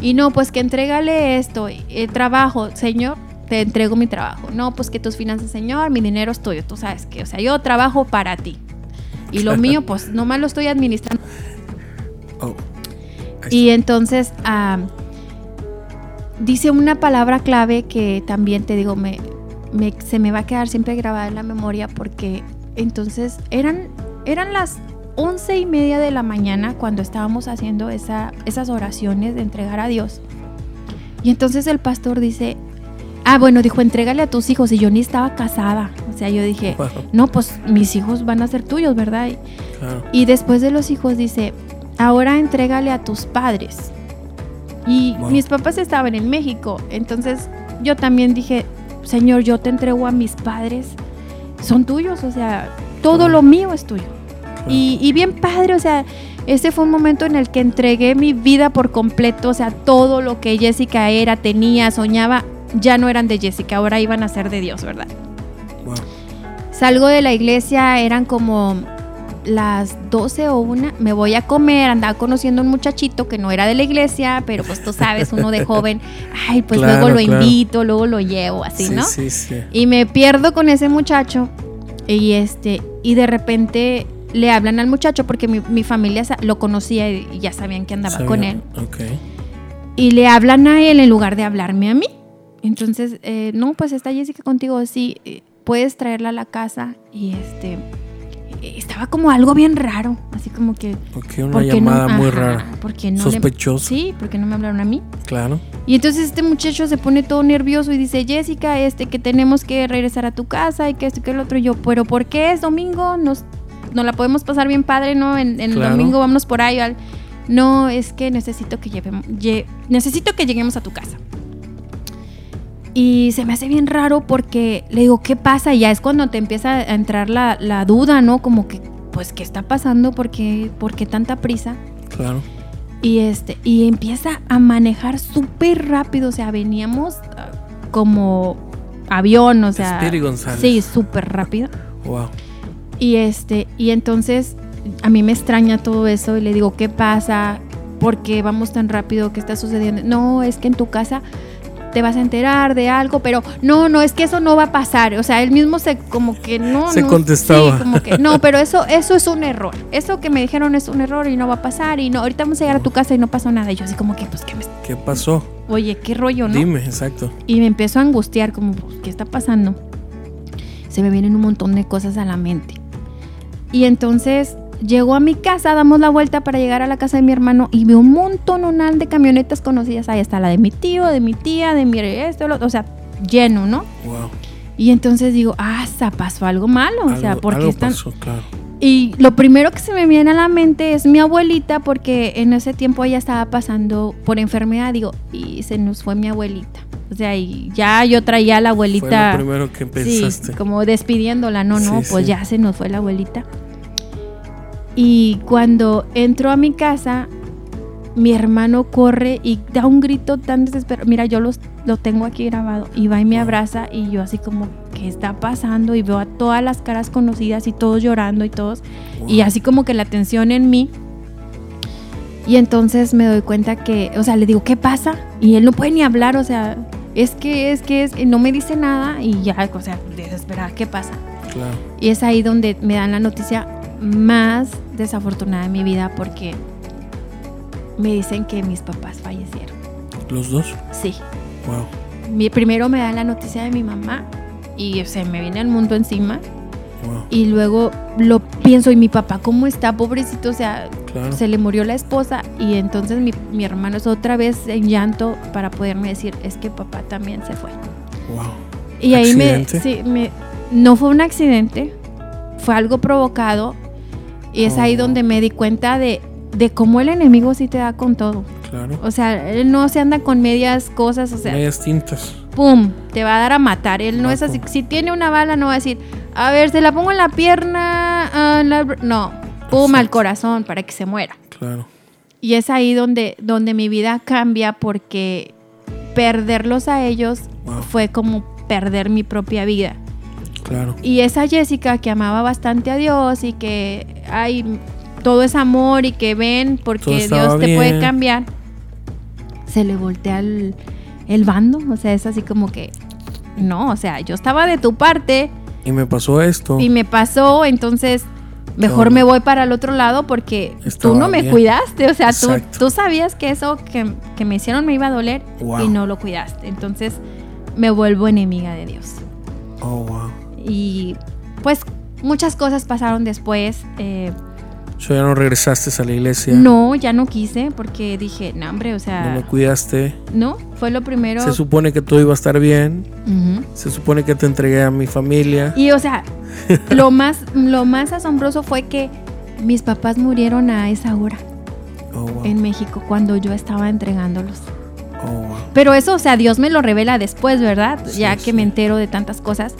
Y no, pues que entrégale esto, eh, trabajo, Señor, te entrego mi trabajo. No, pues que tus finanzas, Señor, mi dinero es tuyo, tú sabes que, o sea, yo trabajo para ti. Y lo mío, pues nomás lo estoy administrando. Oh. Y entonces ah, dice una palabra clave que también te digo, me, me- se me va a quedar siempre grabada en la memoria porque entonces eran, eran las once y media de la mañana cuando estábamos haciendo esa, esas oraciones de entregar a Dios. Y entonces el pastor dice, ah, bueno, dijo, entrégale a tus hijos. Y yo ni estaba casada. O sea, yo dije. Wow, no, pues mis hijos van a ser tuyos, ¿verdad? Y- y después de los hijos dice, ahora entrégale a tus padres. Y Wow. mis papás estaban en México, entonces yo también dije, Señor, yo te entrego a mis padres, son tuyos, o sea, todo lo mío es tuyo. Y, y bien padre, o sea, ese fue un momento en el que entregué mi vida por completo, o sea, todo lo que Jessica era, tenía, soñaba, ya no eran de Jessica, ahora iban a ser de Dios, ¿verdad? Wow. Salgo de la iglesia, eran como las 12 o una, me voy a comer, andaba conociendo a un muchachito que no era de la iglesia, pero pues tú sabes, uno de joven, ay, pues Claro, luego lo claro. invito, luego lo llevo, así, sí, ¿no? sí, sí. Y me pierdo con ese muchacho y este y de repente le hablan al muchacho porque mi, mi familia lo conocía y ya sabían que andaba con él. Y le hablan a él en lugar de hablarme a mí. Entonces, eh, no, pues está Jessica contigo, sí, eh, puedes traerla a la casa. Y este, estaba como algo bien raro, así como que... Ok, una ¿por qué no? llamada muy Ajá, rara. ¿por qué no le-. Sí, porque no me hablaron a mí. Claro. Y entonces este muchacho se pone todo nervioso y dice, Jessica, este, que tenemos que regresar a tu casa y que esto y que el otro. Y yo, pero ¿por qué es domingo? Nos, nos la podemos pasar bien padre, ¿no? En, en el domingo vámonos por ahí. al-". no, es que necesito que, llevemos, necesito que lleguemos a tu casa. Y se me hace bien raro porque le digo, ¿qué pasa? Y ya es cuando te empieza a entrar la, la duda, ¿no? Como que, pues, ¿qué está pasando? ¿Por qué, ¿Por qué tanta prisa? Claro. Y, este, y empieza a manejar súper rápido, o sea, veníamos ah, como avión, o sea, González. sí, súper rápido. Wow. Y este, y entonces a mí me extraña todo eso y le digo, ¿qué pasa? ¿Por qué vamos tan rápido? ¿Qué está sucediendo? No, es que en tu casa te vas a enterar de algo, pero no, no, es que eso no va a pasar. O sea, él mismo se como que no. Se no, contestaba. sí, como que no, pero eso, eso es un error. Eso que me dijeron es un error y no va a pasar. Y no, ahorita vamos a llegar a tu casa y no pasó nada. Y yo así como que, pues, ¿qué me... ¿Qué pasó? Oye, qué rollo, ¿no? Dime, exacto. Y me empiezo a angustiar, como, pues, ¿qué está pasando? Se me vienen un montón de cosas a la mente. Y entonces llego a mi casa, damos la vuelta para llegar a la casa de mi hermano y veo un montón de camionetas conocidas. Ahí está la de mi tío, de mi tía, de mi esto, lo o sea, lleno, ¿no? Wow. Y entonces digo, ah, pasó algo malo, o sea, Algo- porque algo están... pasó, claro. Y lo primero que se me viene a la mente es mi abuelita, porque en ese tiempo ella estaba pasando por enfermedad, digo, y se nos fue mi abuelita. O sea, y ya yo traía a la abuelita. Fue lo primero que pensaste. Sí, como despidiéndola, no, no, Sí, pues sí. ya se nos fue la abuelita. Y cuando entro a mi casa, mi hermano corre y da un grito tan desesperado. Mira, yo los, lo tengo aquí grabado. Y va y me abraza y yo así como, ¿qué está pasando? Y veo a todas las caras conocidas y todos llorando y todos. Wow. Y así como que la tensión en mí. Y entonces me doy cuenta que, o sea, le digo, ¿qué pasa? Y él no puede ni hablar, o sea, es que, es que, es no me dice nada y ya, o sea, desesperada, ¿qué pasa? Claro. Y es ahí donde me dan la noticia más desafortunada de mi vida porque me dicen que mis papás fallecieron. ¿Los dos? Sí. Wow. Mi, primero me dan la noticia de mi mamá y o sea, me viene el mundo encima Wow. y luego lo pienso y mi papá, ¿cómo está? Pobrecito, o sea, Claro. se le murió la esposa y entonces mi, mi hermano es otra vez en llanto para poderme decir, es que papá también se fue. Wow. Y ahí me, me- no fue un accidente, fue algo provocado y es ahí Oh. donde me di cuenta de, de cómo el enemigo sí te da con todo. Claro. O sea, él no se anda con medias cosas, o sea, Medias tintas. ¡pum! Te va a dar a matar. Él no es así. Si tiene una bala, no va a decir, a ver, se la pongo en la pierna. ah, en la br-". No, ¡pum! al corazón para que se muera. Claro. Y es ahí donde, donde mi vida cambia porque perderlos a ellos Wow. fue como perder mi propia vida. Claro. Y esa Jessica que amaba bastante a Dios y que hay todo es amor y que ven porque Dios te puede cambiar, se le voltea el, el bando. O sea, es así como que, no, o sea, yo estaba de tu parte Y me pasó esto. y me pasó, entonces mejor me voy para el otro lado porque tú no me bien. cuidaste. O sea, tú, tú sabías que eso que, que me hicieron me iba a doler Wow. y no lo cuidaste. Entonces me vuelvo enemiga de Dios. Oh, wow. Y pues muchas cosas pasaron después. eh, ya no regresaste a la iglesia. no, ya no quise porque dije, no, hombre, o No sea, me cuidaste. no, fue lo primero. Se supone que todo iba a estar bien. Ujú. Se supone que te entregué a mi familia. Y o sea, lo más, lo más asombroso fue que mis papás murieron a esa hora Oh, wow. en México cuando yo estaba entregándolos. Oh, wow. Pero eso, o sea, Dios me lo revela después, ¿verdad? Sí, ya que sí. me entero de tantas cosas.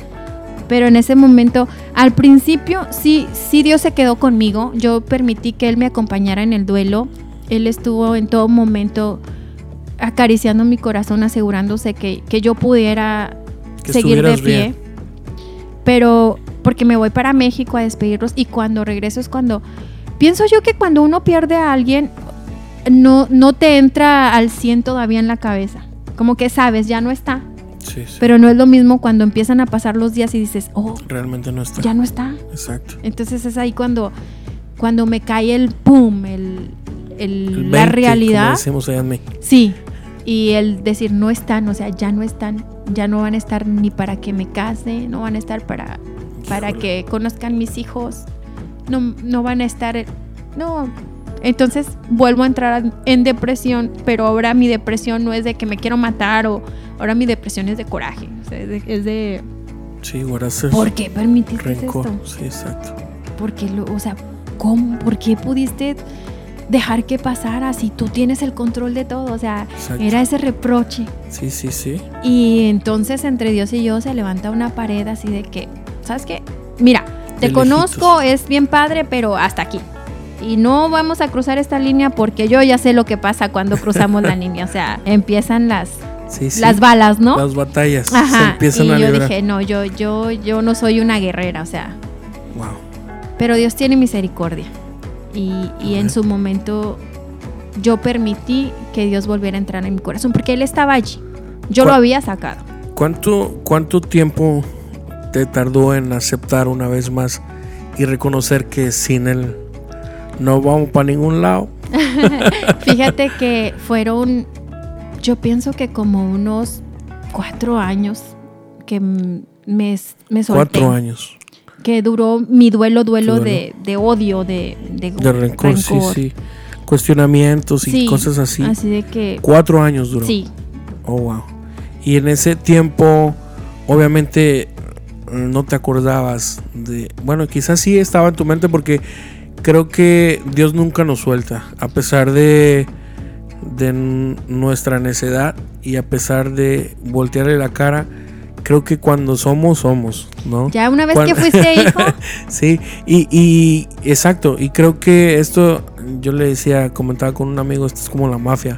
Pero en ese momento, al principio, sí, sí Dios se quedó conmigo. Yo permití que Él me acompañara en el duelo. Él estuvo en todo momento acariciando mi corazón, asegurándose que, que yo pudiera Que seguir de pie. bien. Pero porque me voy para México a despedirlos y cuando regreso es cuando pienso yo que cuando uno pierde a alguien no no te entra al 100 todavía en la cabeza. Como que sabes, ya no está. Sí, sí. Pero no es lo mismo cuando empiezan a pasar los días y dices, "Oh, Realmente no está. ya no está." Exacto. Entonces es ahí cuando cuando me cae el pum, el, el- El la 20, Como realidad. decimos allá en México. Sí, y el decir no están, o sea, ya no están, ya no van a estar ni para que me case, no van a estar para, para Híjole. que conozcan mis hijos, no, no van a estar, no. Entonces vuelvo a entrar en depresión, pero ahora mi depresión no es de que me quiero matar o ahora mi depresión es de coraje, o sea, es de, es de, Sí, guardaste ¿por qué permitiste rencor. esto? Sí, exacto. ¿Por qué lo, o sea, cómo, por qué pudiste dejar que pasara si tú tienes el control de todo? O sea, Exacto. era ese reproche. Sí, sí, sí. Y entonces entre Dios y yo se levanta una pared así de que, ¿sabes qué? Mira, te De conozco, lejitos. es bien padre, pero hasta aquí. Y no vamos a cruzar esta línea porque yo ya sé lo que pasa cuando cruzamos la línea. O sea, empiezan las, Sí, sí. las balas, ¿no? Las batallas se Ajá. empiezan y a yo librar. dije, no, yo, yo, yo no soy una guerrera, o sea, Wow. pero Dios tiene misericordia. Y, y en su momento yo permití que Dios volviera a entrar en mi corazón porque Él estaba allí. Yo lo ¿Cuál- había sacado. ¿Cuánto, ¿Cuánto tiempo te tardó en aceptar una vez más y reconocer que sin él no vamos para ningún lado? Fíjate que fueron, yo pienso que como unos cuatro años que me, me solté. Cuatro años Que duró mi duelo, duelo. De, de odio, de, de, de rencor, sí, sí. Cuestionamientos y Sí, cosas así. Así de que, Cuatro años duró. sí, Oh, wow. Y en ese tiempo, obviamente, no te acordabas de. Bueno, quizás sí estaba en tu mente porque creo que Dios nunca nos suelta. A pesar de, de nuestra necedad y a pesar de voltearle la cara, creo que cuando somos, somos, ¿no? ya una vez Cuando- que fuiste hijo, Sí, y, y exacto, y creo que esto, yo le decía, comentaba con un amigo, esto es como la mafia.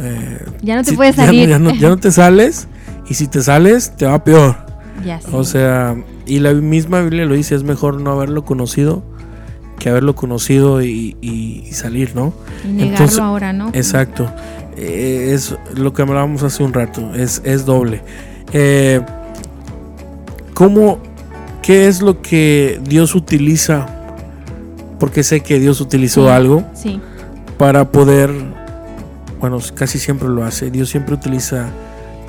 Eh, ya no te si- puedes ya no- salir. Ya no, ya no te sales, y si te sales, te va peor. Ya. O sea, y la misma Biblia lo dice, es mejor no haberlo conocido que haberlo conocido y, salir, ¿no? y negarlo entonces- ahora, ¿no? Exacto. Eh, es lo que hablábamos hace un rato, es, es doble. Eh, ¿Cómo, qué es lo que Dios utiliza? Porque sé que Dios utilizó Sí. algo Sí, para poder, bueno, casi siempre lo hace. Dios siempre utiliza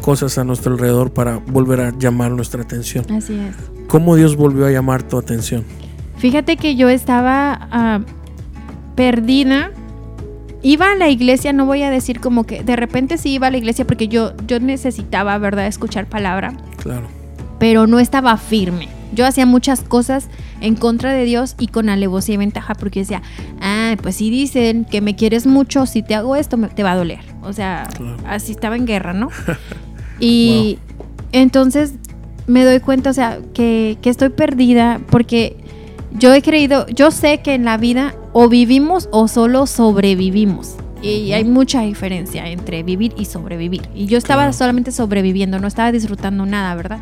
cosas a nuestro alrededor para volver a llamar nuestra atención. así es. ¿Cómo Dios volvió a llamar tu atención? Fíjate que yo estaba ah, perdida. Iba a la iglesia, no voy a decir como que de repente sí iba a la iglesia porque yo, yo necesitaba, ¿verdad?, escuchar palabra, Claro. pero no estaba firme. Yo hacía muchas cosas en contra de Dios y con alevosía y ventaja porque decía, ah, pues si dicen que me quieres mucho, si te hago esto me- te va a doler. O sea, Claro. así estaba en guerra, ¿no? y entonces me doy cuenta, o sea, que, que estoy perdida porque yo he creído, yo sé que en la vida o vivimos o solo sobrevivimos. Y hay mucha diferencia entre vivir y sobrevivir. Y yo estaba solamente sobreviviendo, no estaba disfrutando nada, ¿verdad?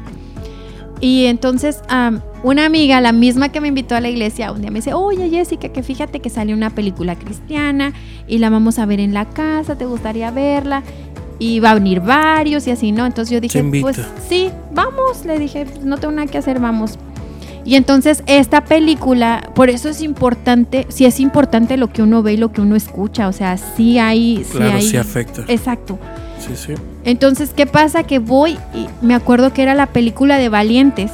Y entonces una amiga, la misma que me invitó a la iglesia, un día me dice, oye Jessica, que fíjate que salió una película cristiana y la vamos a ver en la casa, ¿te gustaría verla? Y va a venir varios y así, ¿no? Entonces yo dije, pues sí, vamos, le dije, no tengo nada que hacer, vamos. Y entonces esta película, por eso es importante, sí es importante lo que uno ve y lo que uno escucha, o sea, sí hay... Sí Claro, hay sí afecta. Exacto. Sí, sí. Entonces, ¿qué pasa? Que voy y me acuerdo que era la película de Valientes.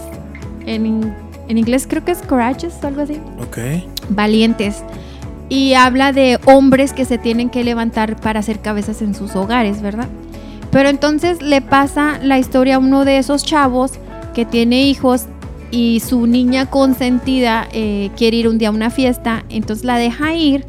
En, en inglés creo que es Courageous o algo así. Ok. Valientes. Y habla de hombres que se tienen que levantar para hacer cabezas en sus hogares, ¿verdad? Pero entonces le pasa la historia a uno de esos chavos que tiene hijos y su niña consentida eh, quiere ir un día a una fiesta, entonces la deja ir.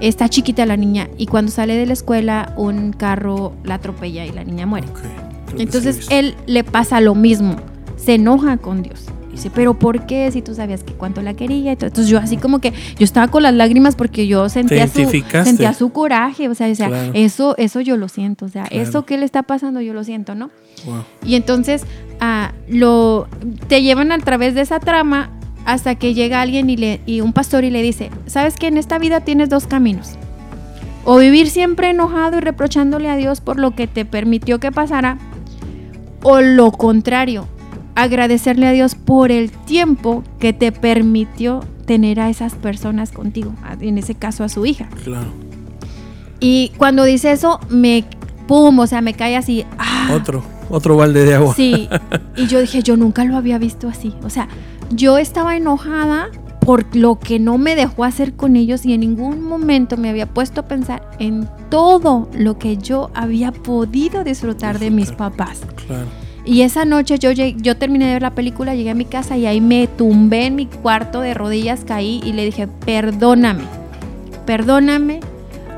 Está chiquita la niña y cuando sale de la escuela un carro la atropella y la niña muere. ok. Creo que Entonces él le pasa lo mismo, se enoja con Dios. Dice, pero ¿por qué? Si tú sabías que cuánto la quería y todo. Entonces yo así como que, yo estaba con las lágrimas porque yo sentía, su, sentía su coraje, o sea, o sea, Claro. eso, eso yo lo siento, o sea, Claro. eso que le está pasando yo lo siento, ¿no? Wow. Y entonces ah, lo, te llevan a través de esa trama hasta que llega alguien y, le, y un pastor y le dice, sabes que en esta vida tienes dos caminos. O vivir siempre enojado y reprochándole a Dios por lo que te permitió que pasara. O lo contrario, agradecerle a Dios por el tiempo que te permitió tener a esas personas contigo, en ese caso a su hija. Claro. Y cuando dice eso, me, pum, o sea, me cae así, ah, Otro, otro balde de agua. Sí, y yo dije, yo nunca lo había visto así. O sea, yo estaba enojada por lo que no me dejó hacer con ellos y en ningún momento me había puesto a pensar en todo lo que yo había podido disfrutar de mis papás. Claro. Y esa noche yo, lleg- yo terminé de ver la película, llegué a mi casa y ahí me tumbé en mi cuarto de rodillas, caí y le dije, perdóname, perdóname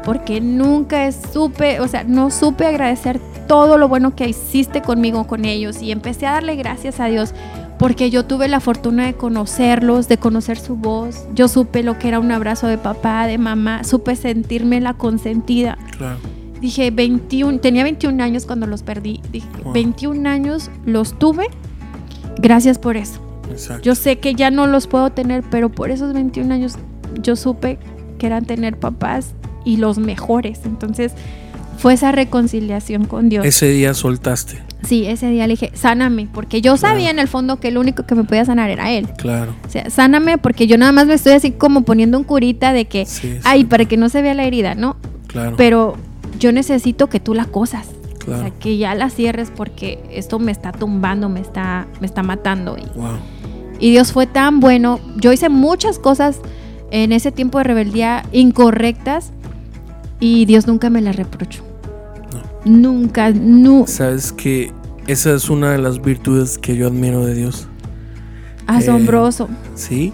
porque nunca supe, o sea, no supe agradecer todo lo bueno que hiciste conmigo, con ellos. Y empecé a darle gracias a Dios porque yo tuve la fortuna de conocerlos, de conocer su voz. Yo supe lo que era un abrazo de papá, de mamá, supe sentirme la consentida. Dije, 21, tenía 21 años cuando los perdí. Dije, 21 años los tuve. Gracias por eso. Yo sé que ya no los puedo tener, pero por esos 21 años yo supe que eran tener papás y los mejores. Entonces fue esa reconciliación con Dios. Ese día soltaste. Sí, ese día le dije, sáname, porque yo sabía en el fondo que el único que me podía sanar era él. Claro. O sea, sáname porque yo nada más me estoy así como poniendo un curita de que, ay, para que no se vea la herida, ¿no? Claro. Pero yo necesito que tú la cosas. Claro. O sea, que ya la cierres porque esto me está tumbando, me está, me está matando. Y, wow. y Dios fue tan bueno. Yo hice muchas cosas en ese tiempo de rebeldía incorrectas y Dios nunca me las reprochó. Nunca, no. Sabes que esa es una de las virtudes que yo admiro de Dios. Asombroso. Eh, sí.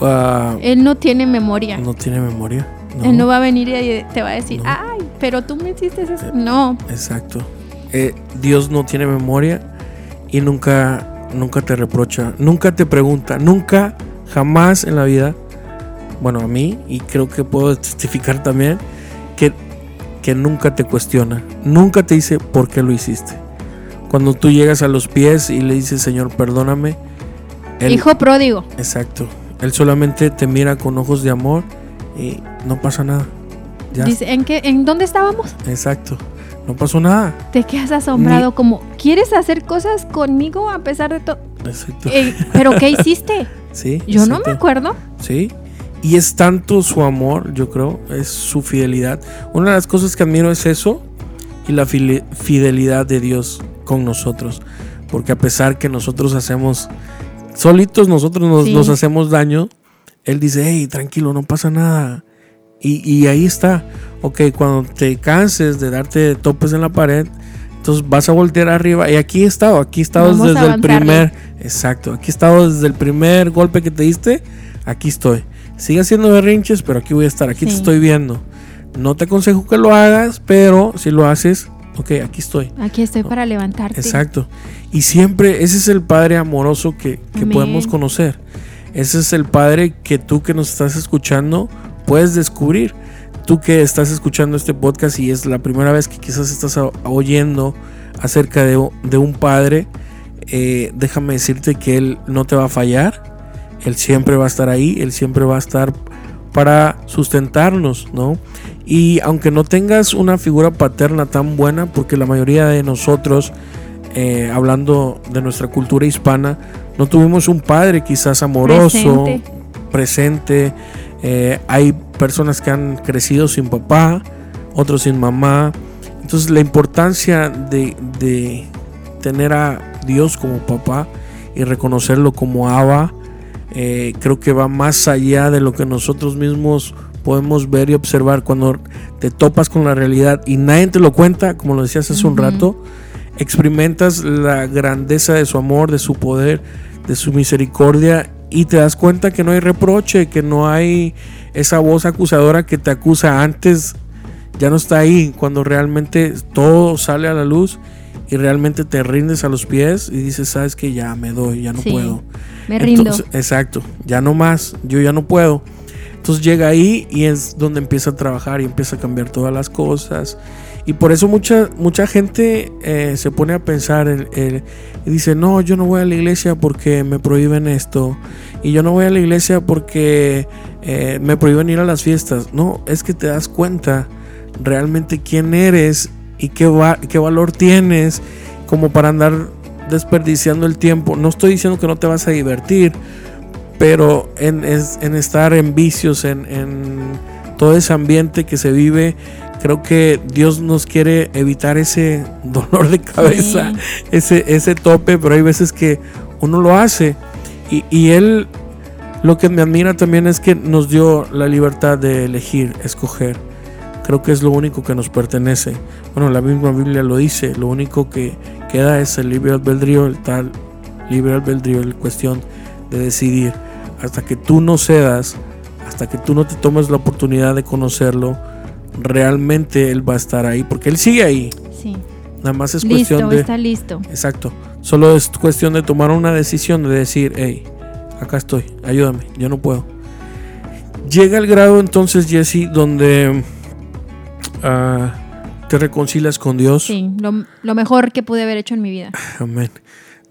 Ah, Él no tiene memoria. No tiene memoria. Él no va a venir y te va a decir, ay, pero tú me hiciste eso. Eh, no. Exacto. Eh, Dios no tiene memoria y nunca, nunca te reprocha, nunca te pregunta, nunca, jamás en la vida, bueno, a mí, y creo que puedo testificar también, que nunca te cuestiona, nunca te dice por qué lo hiciste. Cuando tú llegas a los pies y le dices, Señor, perdóname. Hijo pródigo. Exacto. Él solamente te mira con ojos de amor y no pasa nada. Dice, ¿en, qué, ¿en dónde estábamos? Exacto. No pasó nada. Te quedas asombrado como, ¿quieres hacer cosas conmigo a pesar de todo? Exacto. Eh, ¿Pero qué hiciste? Sí. Yo no me acuerdo. Sí. Y es tanto su amor, yo creo, es su fidelidad. Una de las cosas que admiro es eso y la fidelidad de Dios con nosotros. Porque a pesar que nosotros hacemos, solitos nosotros nos, hacemos daño, Él dice, hey, tranquilo, no pasa nada. Y, ahí está. Ok, cuando te canses de darte topes en la pared, entonces vas a voltear arriba. Y aquí he estado, aquí he estado desde el primer. Exacto, aquí he estado desde el primer golpe que te diste. Aquí estoy. Sigue haciendo berrinches, pero aquí voy a estar, aquí te estoy viendo. No te aconsejo que lo hagas, pero si lo haces, ok, aquí estoy. Aquí estoy para levantarte. Exacto. Y siempre ese es el Padre amoroso que, podemos conocer. Ese es el Padre que tú que nos estás escuchando puedes descubrir. Tú que estás escuchando este podcast y es la primera vez que quizás estás oyendo acerca de, un Padre, eh, déjame decirte que Él no te va a fallar él siempre va a estar ahí, Él siempre va a estar para sustentarnos, ¿no? Y aunque no tengas una figura paterna tan buena, porque la mayoría de nosotros, eh, hablando de nuestra cultura hispana, no tuvimos un padre quizás amoroso, presente. Eh, hay personas que han crecido sin papá, otros sin mamá. Entonces la importancia de, de tener a Dios como papá y reconocerlo como Abba eh, creo que va más allá de lo que nosotros mismos podemos ver y observar. Cuando te topas con la realidad y nadie te lo cuenta, como lo decías hace un rato, experimentas la grandeza de su amor, de su poder, de su misericordia y te das cuenta que no hay reproche, que no hay esa voz acusadora que te acusa antes, ya no está ahí, cuando realmente todo sale a la luz y realmente te rindes a los pies y dices, sabes que ya me doy, ya no puedo. Me rindo. exacto, ya no más, yo ya no puedo. Entonces llega ahí y es donde empieza a trabajar y empieza a cambiar todas las cosas. Y por eso mucha, mucha gente eh, se pone a pensar y dice, no, yo no voy a la iglesia porque me prohíben esto. Y yo no voy a la iglesia porque eh, me prohíben ir a las fiestas. No, es que te das cuenta realmente quién eres y qué, qué valor tienes como para andar desperdiciando el tiempo. No estoy diciendo que no te vas a divertir, pero en, en estar en vicios, en, todo ese ambiente que se vive, creo que Dios nos quiere evitar ese dolor de cabeza, ese, ese tope, pero hay veces que uno lo hace. Y, y Él, lo que me admira también es que nos dio la libertad de elegir, escoger. Creo que es lo único que nos pertenece. Bueno, la misma Biblia lo dice, lo único que, queda es el libre albedrío, el tal libre albedrío, la cuestión de decidir. Hasta que tú no cedas, hasta hasta que tú no te tomes la oportunidad de conocerlo, realmente Él va a estar ahí, porque Él sigue ahí. Sí. Nada más es Listo, cuestión de... está listo. Exacto. Solo es cuestión de tomar una decisión, de decir, hey, acá estoy, ayúdame, yo no puedo. Llega el grado entonces, Jesse, donde ah, te reconcilias con Dios. Sí, lo, lo mejor que pude haber hecho en mi vida. Amén.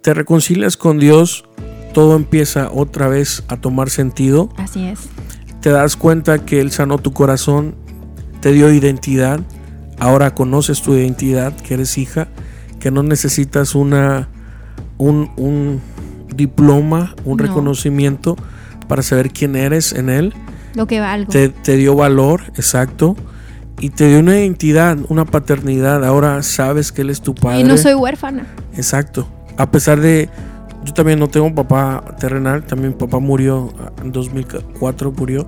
Te reconcilias con Dios, todo empieza otra vez a tomar sentido. Así es. Te das cuenta que Él sanó tu corazón, te dio identidad. Ahora conoces tu identidad, que eres hija, que no necesitas una, un, un diploma, un No. reconocimiento para saber quién eres en Él. Lo que valgo. Te, te dio valor, exacto. Y te dio una identidad, una paternidad. Ahora sabes que Él es tu padre. y no soy huérfana. Exacto. A pesar de. Yo también no tengo un papá terrenal. También mi papá murió en 2004, murió.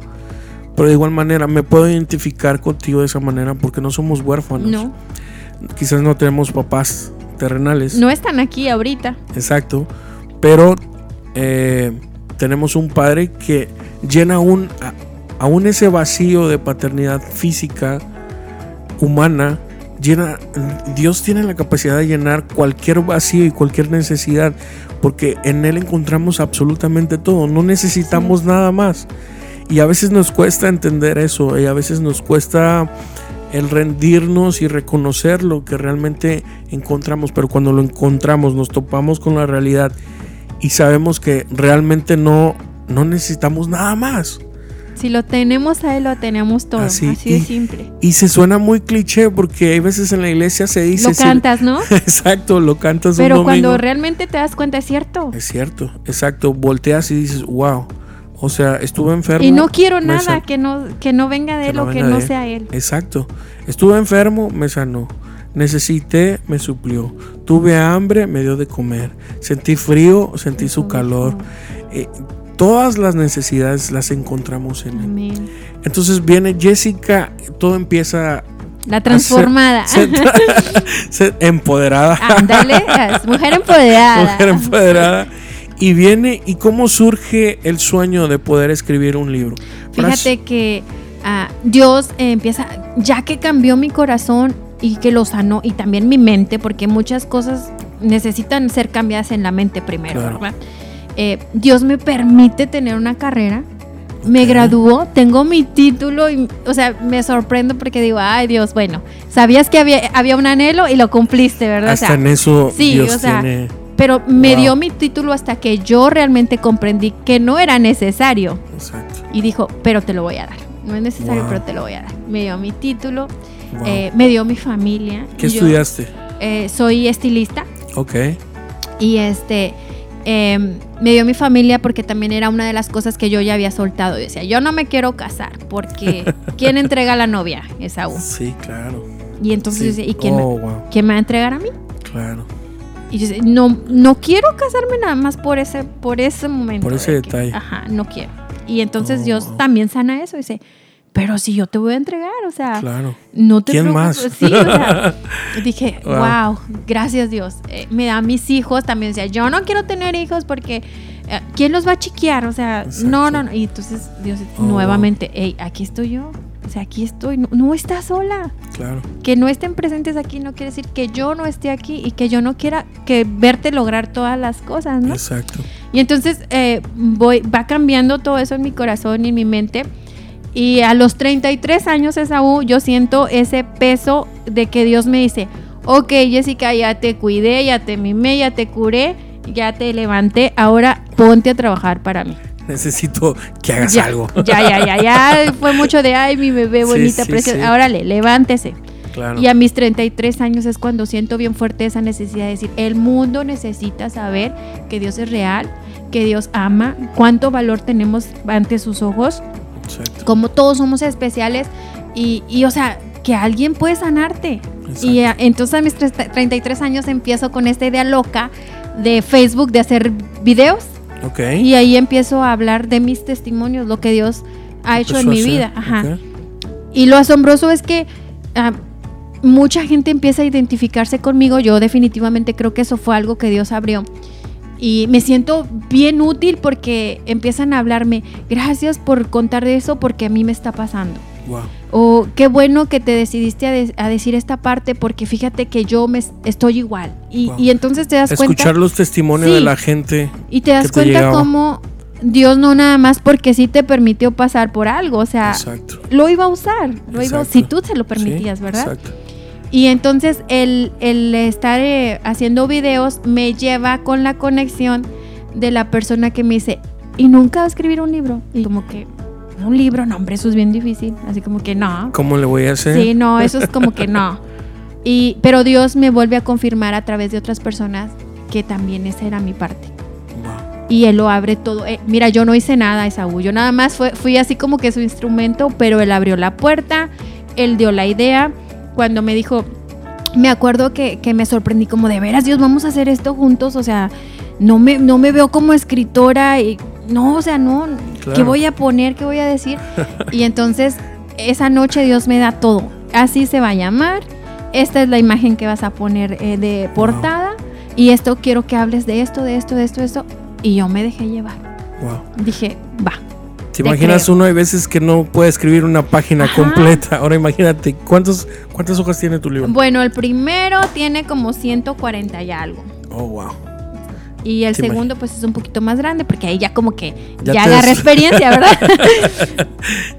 Pero de igual manera me puedo identificar contigo de esa manera porque no somos huérfanos. No. Quizás no tenemos papás terrenales. No están aquí ahorita. Exacto. Pero eh, tenemos un padre que llena a- aún ese vacío de paternidad física, humana. Llena, Dios tiene la capacidad de llenar cualquier vacío y cualquier necesidad, porque en Él encontramos absolutamente todo. No necesitamos nada más. Y a veces nos cuesta entender eso, y a veces nos cuesta el rendirnos y reconocer lo que realmente encontramos, pero cuando lo encontramos nos topamos con la realidad y sabemos que realmente no, no necesitamos nada más. Si lo tenemos a él, lo tenemos todo. Así, Así, y- de simple. Y se suena muy cliché porque hay veces en la iglesia se dice... Lo cantas, ¿no? exacto, lo cantas Pero un cuando realmente te das cuenta es cierto. Es cierto, exacto. Volteas y dices, wow. O sea, estuve enfermo. Y no quiero nada que no, que no venga de que él no o que no él. sea él. Exacto. Estuve enfermo, me sanó. Necesité, me suplió. Tuve hambre, me dio de comer. Sentí frío, sentí su calor. Eh, todas las necesidades las encontramos en él. Amén. Entonces viene Jessica, todo empieza La transformada. a ser, ser empoderada. Ándale, mujer empoderada. Mujer empoderada. Y viene, ¿y cómo surge el sueño de poder escribir un libro? Fíjate que ah, Dios eh, empieza, ya que cambió mi corazón y que lo sanó, y también mi mente, porque muchas cosas necesitan ser cambiadas en la mente primero, Claro. ¿verdad? Eh, Dios me permite tener una carrera. Me graduó, tengo mi título y, o sea, me sorprendo porque digo, ay Dios, bueno, sabías que había, había un anhelo y lo cumpliste, ¿verdad? O Hasta sea, en eso sí, Dios o sea, tiene. pero me Wow. dio mi título hasta que yo realmente comprendí que no era necesario. Exacto. Y dijo, pero te lo voy a dar. No es necesario, Wow. pero te lo voy a dar. Me dio mi título, Wow. eh, me dio mi familia. ¿Qué yo, estudiaste? eh, soy estilista Ok. y este eh, me dio mi familia porque también era una de las cosas que yo ya había soltado. Yo decía, yo no me quiero casar porque ¿quién entrega a la novia? Esaú. Sí, claro. Y entonces Sí. yo decía, ¿y quién, me- oh, wow. quién me va a entregar a mí? Claro. Y yo decía, no, no quiero casarme nada más por ese, por ese momento. Por ese de que- detalle. ajá, no quiero. Y entonces Oh. Dios también sana eso. Dice, pero si yo te voy a entregar, o sea, Claro. no te ¿Quién preocupes. más? Sí, o sea, dije, Wow. wow. gracias Dios. Eh, me da mis hijos, también decía, yo no quiero tener hijos porque eh, ¿quién los va a chiquear? O sea, Exacto. no, no, no. Y entonces Dios Oh. nuevamente, hey, aquí estoy yo. O sea, aquí estoy. No, no estás sola. Claro. Que no estén presentes aquí no quiere decir que yo no esté aquí y que yo no quiera que verte lograr todas las cosas, ¿no? Exacto. Y entonces eh, voy, va cambiando todo eso en mi corazón y en mi mente. Y a los 33 años, Esaú, yo siento ese peso de que Dios me dice, ok Jessica, ya te cuidé, ya te mimé, ya te curé, ya te levanté, ahora ponte a trabajar para mí. Necesito que hagas ya, algo. Ya, ya, ya, ya, fue mucho de, ay, mi bebé Sí, bonita, sí, preciosa, sí. ahora le, levántese. Claro. Y a mis 33 años es cuando siento bien fuerte esa necesidad de decir, el mundo necesita saber que Dios es real, que Dios ama, cuánto valor tenemos ante sus ojos, Exacto. como todos somos especiales y, y, o sea, que alguien puede sanarte. Exacto. Y eh, entonces a mis tres- 33 años empiezo con esta idea loca de Facebook de hacer videos y ahí empiezo a hablar de mis testimonios, lo que Dios ha hecho en mi vida. Ajá. Y lo asombroso es que ah, mucha gente empieza a identificarse conmigo. Yo definitivamente creo que eso fue algo que Dios abrió. Y me siento bien útil porque empiezan a hablarme, gracias por contar de eso porque a mí me está pasando. Wow. O qué bueno que te decidiste a, de- a decir esta parte porque fíjate que yo me es- estoy igual. Y, Wow. y entonces te das Escuchar cuenta los testimonios Sí. de la gente. y te das te cuenta llegaba. cómo Dios no nada más porque sí te permitió pasar por algo, o sea, Exacto. lo iba a usar, lo iba, si tú se lo permitías, Sí, ¿verdad? Exacto. Y entonces el, el estar eh, haciendo videos me lleva con la conexión de la persona que me dice, ¿y nunca va a escribir un libro? Y como que, un libro, no, hombre, eso es bien difícil. Así como que no. ¿Cómo le voy a hacer? Sí, no, eso es como que no. Y, pero Dios me vuelve a confirmar a través de otras personas que también esa era mi parte. Wow. Y Él lo abre todo. Eh, mira, yo no hice nada, Esaú. Yo nada más fue, fui así como que su instrumento, pero Él abrió la puerta, Él dio la idea. Cuando me dijo, me acuerdo que, que me sorprendí como de veras, Dios, vamos a hacer esto juntos. O sea, no me, no me veo como escritora y no, o sea, no, ¿qué Claro. voy a poner? ¿Qué voy a decir? y entonces esa noche Dios me da todo. Así se va a llamar. Esta es la imagen que vas a poner eh, de portada. Y esto quiero que hables de esto, de esto, de esto, de esto. Y yo me dejé llevar. Wow. Dije, va. ¿Te imaginas creo. uno hay veces que no puede escribir una página Ajá. completa? Ahora imagínate, ¿cuántos, ¿cuántas hojas tiene tu libro? Bueno, el primero tiene como 140 y algo. Oh, wow. Y el segundo, pues es un poquito más grande, porque ahí ya como que Ya ya, agarré experiencia, ¿verdad?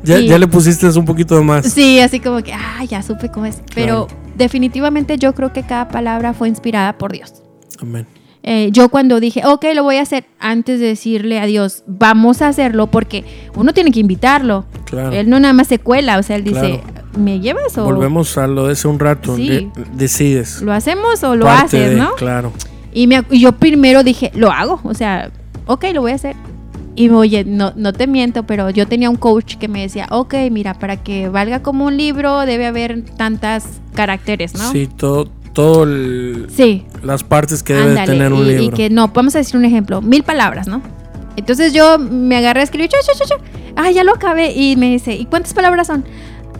Ya, Y- ya le pusiste un poquito más. sí, así como que, ah, ya supe cómo es. Pero definitivamente yo creo que cada palabra fue inspirada por Dios. Amén. Eh, yo cuando dije, ok, lo voy a hacer, antes de decirle a Dios, vamos a hacerlo, porque uno tiene que invitarlo. Claro. Él no nada más se cuela, o sea, él dice. ¿me llevas o Volvemos a lo de hace un rato. Sí. de- decides. lo hacemos o lo Parte haces, de- no? Claro. Y, me y yo primero dije, lo hago, o sea, ok, lo voy a hacer. Y oye, no, no te miento, pero yo tenía un coach que me decía, ok, mira, para que valga como un libro debe haber tantas caracteres, ¿no? Sí, todo, todo el- Sí, las partes que debe ándale. tener un y, y libro. que no, vamos a decir un ejemplo, mil palabras, ¿no? Entonces yo me agarré a escribir, cha, cha, cha, cha. ah, ya lo acabé. Y me dice, ¿y cuántas palabras son?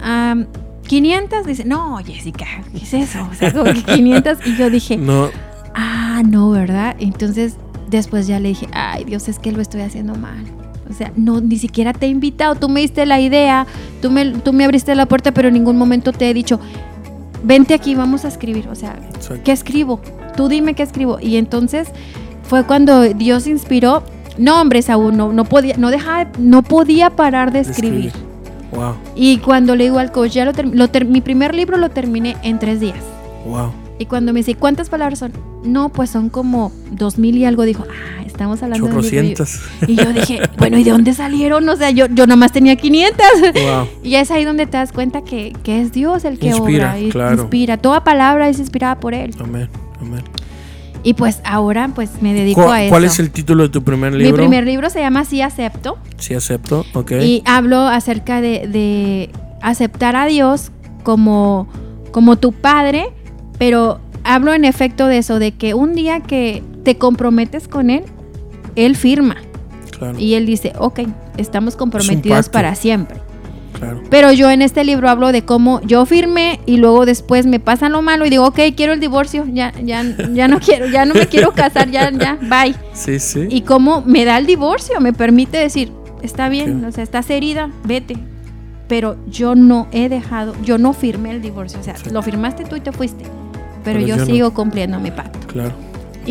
"Am, 500. Dice, no, Jessica, ¿qué es eso? O sea, como que 500. Y yo dije, No, ah, no, ¿verdad? Entonces después ya le dije, ay, Dios, es que lo estoy haciendo mal. O sea, no, ni siquiera te he invitado, tú me diste la idea, tú me, tú me abriste la puerta, pero en ningún momento te he dicho, vente aquí, vamos a escribir. O sea, exacto. ¿qué escribo? Tú dime qué escribo. Y entonces fue cuando Dios inspiró. No, hombre, Saúl, no, no podía, no dejaba, no podía parar de escribir. Wow, Y cuando le digo al coach, ya lo, lo mi primer libro lo terminé en tres días. wow. Y cuando me dice, ¿cuántas palabras son? No, pues son como dos mil y algo. Dijo, ah, estamos hablando de un libro. Y yo- dije, bueno, ¿y de dónde salieron? O sea, yo, yo nomás tenía 500. wow. Y es ahí donde te das cuenta que, que es Dios el que Inspira, obra. y claro. Inspira. Toda palabra es inspirada por Él. Amén. Amén. Y pues ahora pues me dedico ¿Cu- a eso. ¿Cuál es el título de tu primer libro? Mi primer libro se llama Sí acepto Sí, acepto. Ok. y hablo acerca de, de aceptar a Dios como, como tu padre, pero hablo en efecto de eso, de que un día que te comprometes con Él, Él firma claro. y Él dice, ok, estamos comprometidos para siempre. claro. Pero yo en este libro hablo de cómo yo firmé y luego después me pasan lo malo y digo, ok, quiero el divorcio, ya, ya, ya no quiero, ya no me quiero casar, ya, ya, bye. Sí, sí. Y cómo me da el divorcio, me permite decir, está bien, Sí. o sea, estás herida, vete. Pero yo no he dejado, yo no firmé el divorcio, o sea, Sí. lo firmaste tú y te fuiste. Pero, Pero yo, yo no. sigo cumpliendo mi pacto. Claro.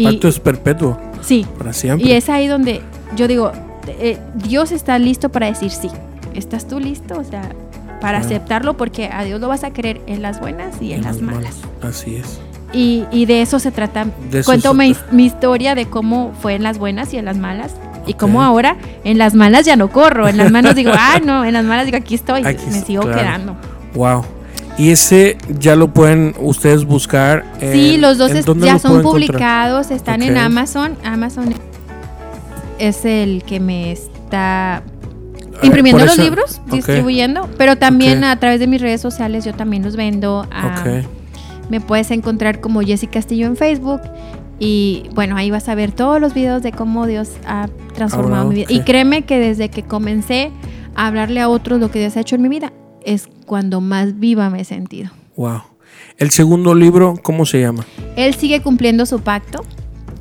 Pacto es perpetuo. sí, Para siempre. y es ahí donde yo digo, eh, Dios está listo para decir sí. ¿Estás tú listo? O sea, para Claro. aceptarlo porque a Dios lo vas a querer en las buenas y en, las malas. Así es. Y, y de eso se trata. Eso Cuento se mi, historia de cómo fue en las buenas y en las malas. Y cómo ahora en las malas ya no corro. En las malas digo, ah, no, en las malas digo, aquí estoy. Aquí me sigo claro. quedando. Wow. Y ese ya lo pueden ustedes buscar. Sí, los dos ¿en es- dónde ya lo son encontrar? publicados, están en. Amazon. Amazon es el que me está Ah, imprimiendo los libros, distribuyendo, pero también a través de mis redes sociales yo también los vendo. ah. Me puedes encontrar como Jessy Castillo en Facebook y bueno, ahí vas a ver todos los videos de cómo Dios ha transformado Ahora, mi vida. Y créeme que desde que comencé a hablarle a otros lo que Dios ha hecho en mi vida, es cuando más viva me he sentido. Wow. El segundo libro, ¿cómo se llama? Él sigue cumpliendo su pacto.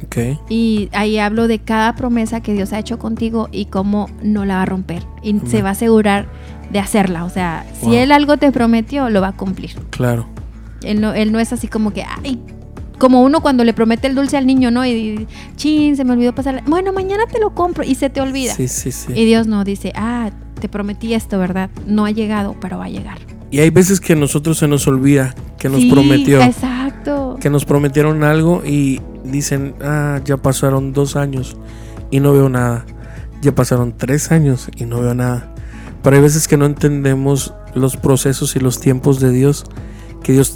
Ok. Y ahí hablo de cada promesa que Dios ha hecho contigo y cómo no la va a romper. Y se va a asegurar de hacerla. O sea, si. Él algo te prometió, lo va a cumplir. Claro. Él no, él no es así como que, ay, como uno cuando le promete el dulce al niño, ¿no? Y, y, chin, se me olvidó pasar. Bueno, mañana te lo compro y se te olvida. Sí, sí, sí. Y Dios no dice, ah, te prometí esto, ¿verdad? No ha llegado, pero va a llegar. Y hay veces que a nosotros se nos olvida que nos Sí, prometió. Exacto. Que nos prometieron algo y dicen, ah, ya pasaron dos años y no veo nada. Ya pasaron tres años y no veo nada. Pero hay veces que no entendemos los procesos y los tiempos de Dios, que Dios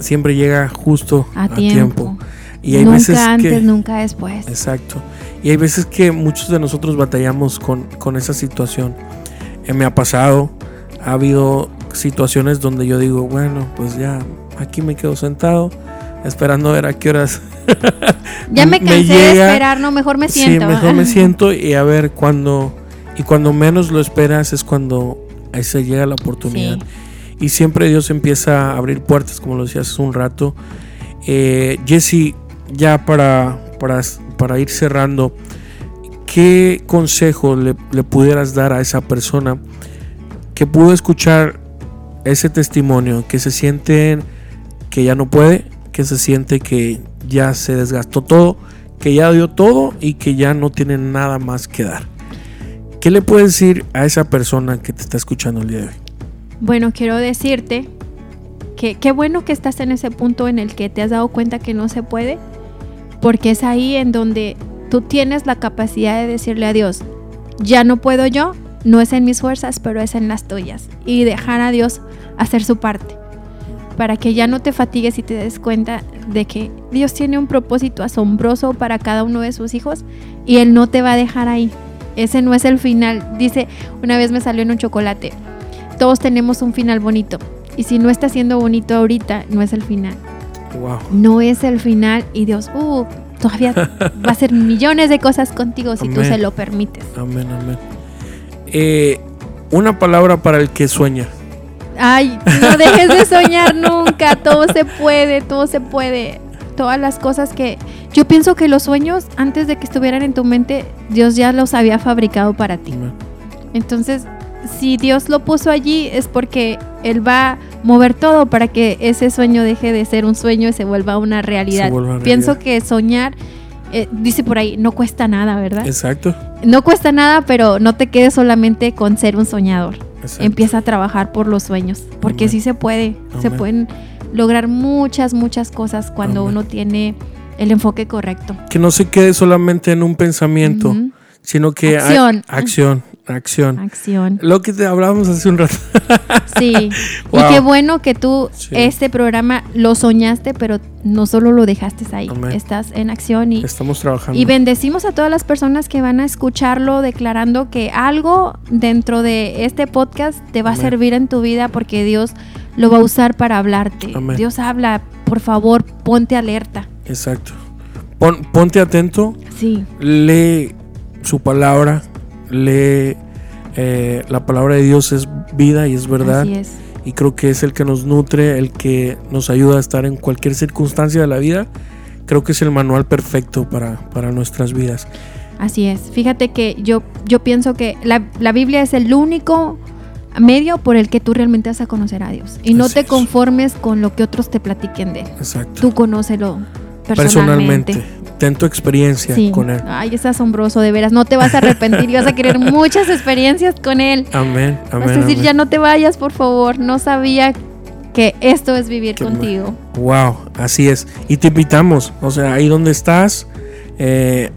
siempre llega justo A, a, tiempo. tiempo. Y hay nunca veces antes, que... nunca después. Exacto. Y hay veces que muchos de nosotros batallamos con, con esa situación. Eh, me ha pasado, ha habido situaciones donde yo digo, bueno, pues ya aquí me quedo sentado esperando a ver a qué horas. Ya me me cansé de llega- esperar, no, mejor me siento. Sí, mejor me siento y a ver cuando y cuando menos lo esperas es cuando ahí se llega la oportunidad. Sí. Y siempre Dios empieza a abrir puertas, como lo decías hace un rato. Eh, Jesse, ya para, para, para ir cerrando, ¿qué consejo le, le pudieras dar a esa persona que pudo escuchar ese testimonio, que se siente que ya no puede, que se siente que ya se desgastó todo, que ya dio todo y que ya no tiene nada más que dar? ¿Qué le puedes decir a esa persona que te está escuchando el día de hoy? Bueno, quiero decirte que qué bueno que estás en ese punto en el que te has dado cuenta que no se puede, porque es ahí en donde tú tienes la capacidad de decirle a Dios, ya no puedo yo, no es en mis fuerzas, pero es en las tuyas, y dejar a Dios hacer su parte, para que ya no te fatigues y te des cuenta de que Dios tiene un propósito asombroso para cada uno de sus hijos y Él no te va a dejar ahí. Ese no es el final. Dice, una vez me salió en un chocolate, todos tenemos un final bonito. Y si no está siendo bonito ahorita, no es el final. Wow. No es el final y Dios, uh, todavía va a hacer millones de cosas contigo si tú se lo permites. Amén, amén. Eh, una palabra para el que sueña. Ay, no dejes de soñar nunca, todo se puede, todo se puede. Todas las cosas que... Yo pienso que los sueños, antes de que estuvieran en tu mente, Dios ya los había fabricado para ti. Amén. Entonces, si Dios lo puso allí es porque Él va mover todo para que ese sueño deje de ser un sueño y se vuelva una realidad. Pienso que soñar, eh, dice por ahí, no cuesta nada, ¿verdad? Exacto. No cuesta nada, pero no te quedes solamente con ser un soñador. exacto. Empieza a trabajar por los sueños, porque sí se puede. Se pueden lograr muchas, muchas cosas cuando uno tiene el enfoque correcto. Que no se quede solamente en un pensamiento, sino que hay- Acción. Acción, acción. Lo que te hablábamos hace un rato. Sí. Wow. Y qué bueno que tú Sí. este programa lo soñaste, pero no solo lo dejaste ahí. Amén. Estás en acción y, Estamos trabajando. y bendecimos a todas las personas que van a escucharlo declarando que algo dentro de este podcast te va Amén. a servir en tu vida porque Dios lo va a usar para hablarte. Amén. Dios habla, por favor, ponte alerta. Exacto. Pon- ponte atento, Sí, lee su palabra, lee eh, la palabra de Dios es vida y es verdad. así es. y creo que es el que nos nutre, el que nos ayuda a estar en cualquier circunstancia de la vida. Creo que es el manual perfecto para, para nuestras vidas. Así es. Fíjate que yo, yo pienso que la, la Biblia es el único medio por el que tú realmente vas a conocer a Dios. Y no te es. conformes con lo que otros te platiquen de él. Exacto. Tú conócelo personalmente. Personalmente. Ten tu experiencia Sí. con Él. Ay, es asombroso, de veras. No te vas a arrepentir y vas a querer muchas experiencias con Él. Amén. Amén. vas a decir, amén. ya no te vayas, por favor. No sabía que esto es vivir Qué contigo. Wow, así es. Y te invitamos, o sea, ahí donde estás, eh,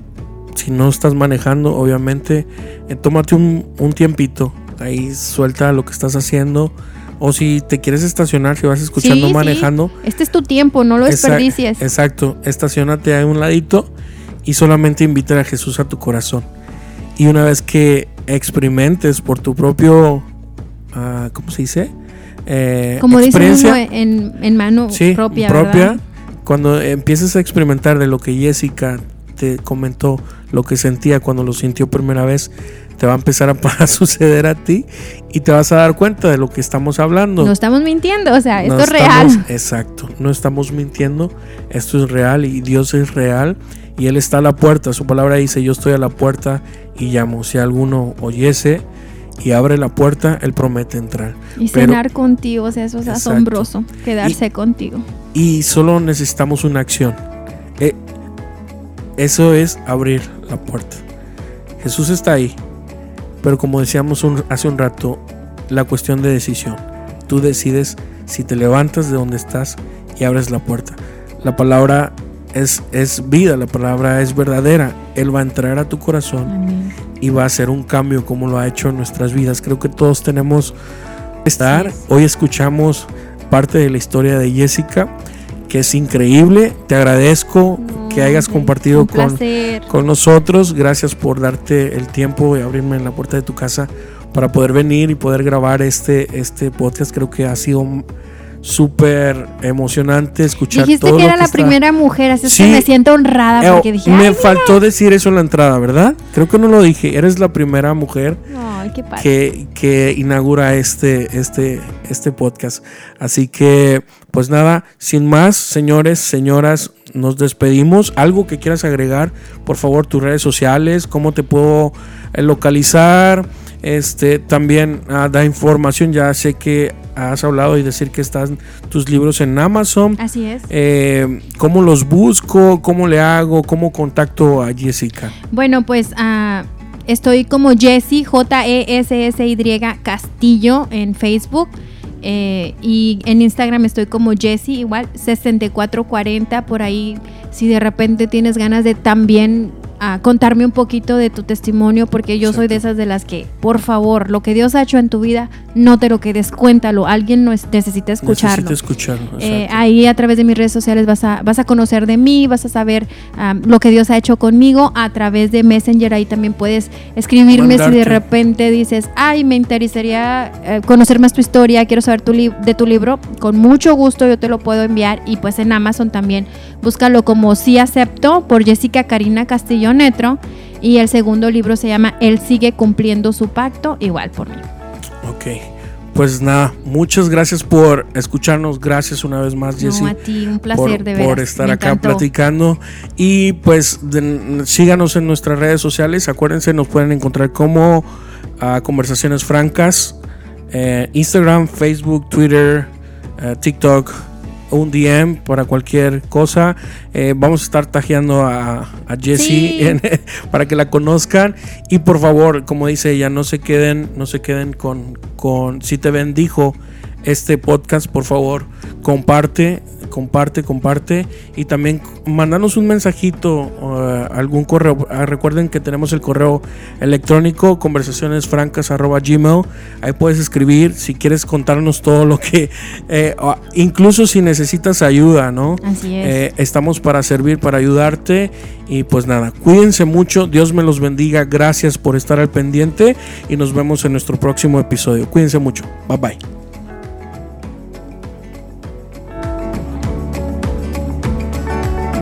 si no estás manejando, obviamente, eh, tómate un, un tiempito, ahí suelta lo que estás haciendo, o si te quieres estacionar, si vas escuchando Sí, sí. manejando, Este es tu tiempo, no lo desperdicies. Exacto, estacionate a un ladito y solamente invita a Jesús a tu corazón. Y una vez que experimentes por tu propio, ah, ¿cómo se dice? Eh, Como dice experiencia, uno en, en mano sí, propia, propia, ¿verdad? cuando empieces a experimentar de lo que Jessica te comentó, lo que sentía cuando lo sintió primera vez, te va a empezar a, suceder a ti y te vas a dar cuenta de lo que estamos hablando. No estamos mintiendo, o sea, esto No es real. Exacto, no estamos mintiendo, esto es real y Dios es real y Él está a la puerta. Su palabra dice, yo estoy a la puerta y llamo. Si alguno oyese y abre la puerta, Él promete entrar. Y cenar contigo, o sea, eso es asombroso, quedarse contigo. Y solo necesitamos una acción. Eh, eso es abrir la puerta. Jesús está ahí, pero como decíamos hace un rato, la cuestión de decisión. Tú decides si te levantas de donde estás y abres la puerta. La palabra es, es vida, la palabra es verdadera. Él va a entrar a tu corazón y va a hacer un cambio como lo ha hecho en nuestras vidas. Creo que todos tenemos que estar. Hoy escuchamos parte de la historia de Jessica, que es increíble. Te agradezco que hayas compartido con, con nosotros. Gracias por darte el tiempo y abrirme en la puerta de tu casa para poder venir y poder grabar este, este podcast. Creo que ha sido súper emocionante escuchar Dijiste que era la primera mujer, así que me siento honrada eh, porque dije. Me faltó decir eso en la entrada, ¿verdad? Creo que no lo dije. Eres la primera mujer que, que, inaugura este, este, este podcast. Así que, pues nada, sin más, señores, señoras, nos despedimos. Algo que quieras agregar, por favor, tus redes sociales, cómo te puedo eh, localizar. Este también ah, da información. Ya sé que has hablado y decir que están tus libros en Amazon. Así es. Eh, ¿Cómo los busco? ¿Cómo le hago? ¿Cómo contacto a Jessica? Bueno, pues uh, estoy como Jessie, J-E-S-S-Y Castillo en Facebook. Eh, y en Instagram estoy como Jessie, igual 6440 por ahí. Si de repente tienes ganas de también a contarme un poquito de tu testimonio, porque yo soy de esas de las que, por favor, lo que Dios ha hecho en tu vida, no te lo quedes, cuéntalo. Alguien no es, necesita escucharlo. Necesita escucharlo. Eh, ahí a través de mis redes sociales vas a, vas a conocer de mí, vas a saber lo que Dios ha hecho conmigo. A través de Messenger ahí también puedes escribirme si de repente dices, ay, me interesaría eh, conocer más tu historia, quiero saber tu de tu libro. Con mucho gusto yo te lo puedo enviar y pues en Amazon también búscalo como Sí Acepto por Jessica Karina Castillo Netro. Y el segundo libro se llama Él sigue cumpliendo su pacto, igual por mí. Ok. Pues nada, muchas gracias por escucharnos. Gracias una vez más, Jessy. a ti, un placer de Por estar acá platicando. Y pues síganos en nuestras redes sociales. Acuérdense, nos pueden encontrar como ah, Conversaciones Francas. Eh, Instagram, Facebook, Twitter, eh, TikTok un DM para cualquier cosa. Eh, vamos a estar tajeando a, a Jessie para que la conozcan. Y por favor, como dice ella, no se queden, no se queden con, con si te bendijo este podcast, por favor, comparte, comparte, comparte y también mandanos un mensajito, uh, algún correo. Ah, recuerden que tenemos el correo electrónico conversacionesfrancas@gmail. Ahí puedes escribir si quieres contarnos todo lo que, eh, incluso si necesitas ayuda, ¿no? Así es. Eh, estamos para servir, para ayudarte y pues nada, cuídense mucho, Dios me los bendiga, gracias por estar al pendiente y nos vemos en nuestro próximo episodio. Cuídense mucho, bye bye.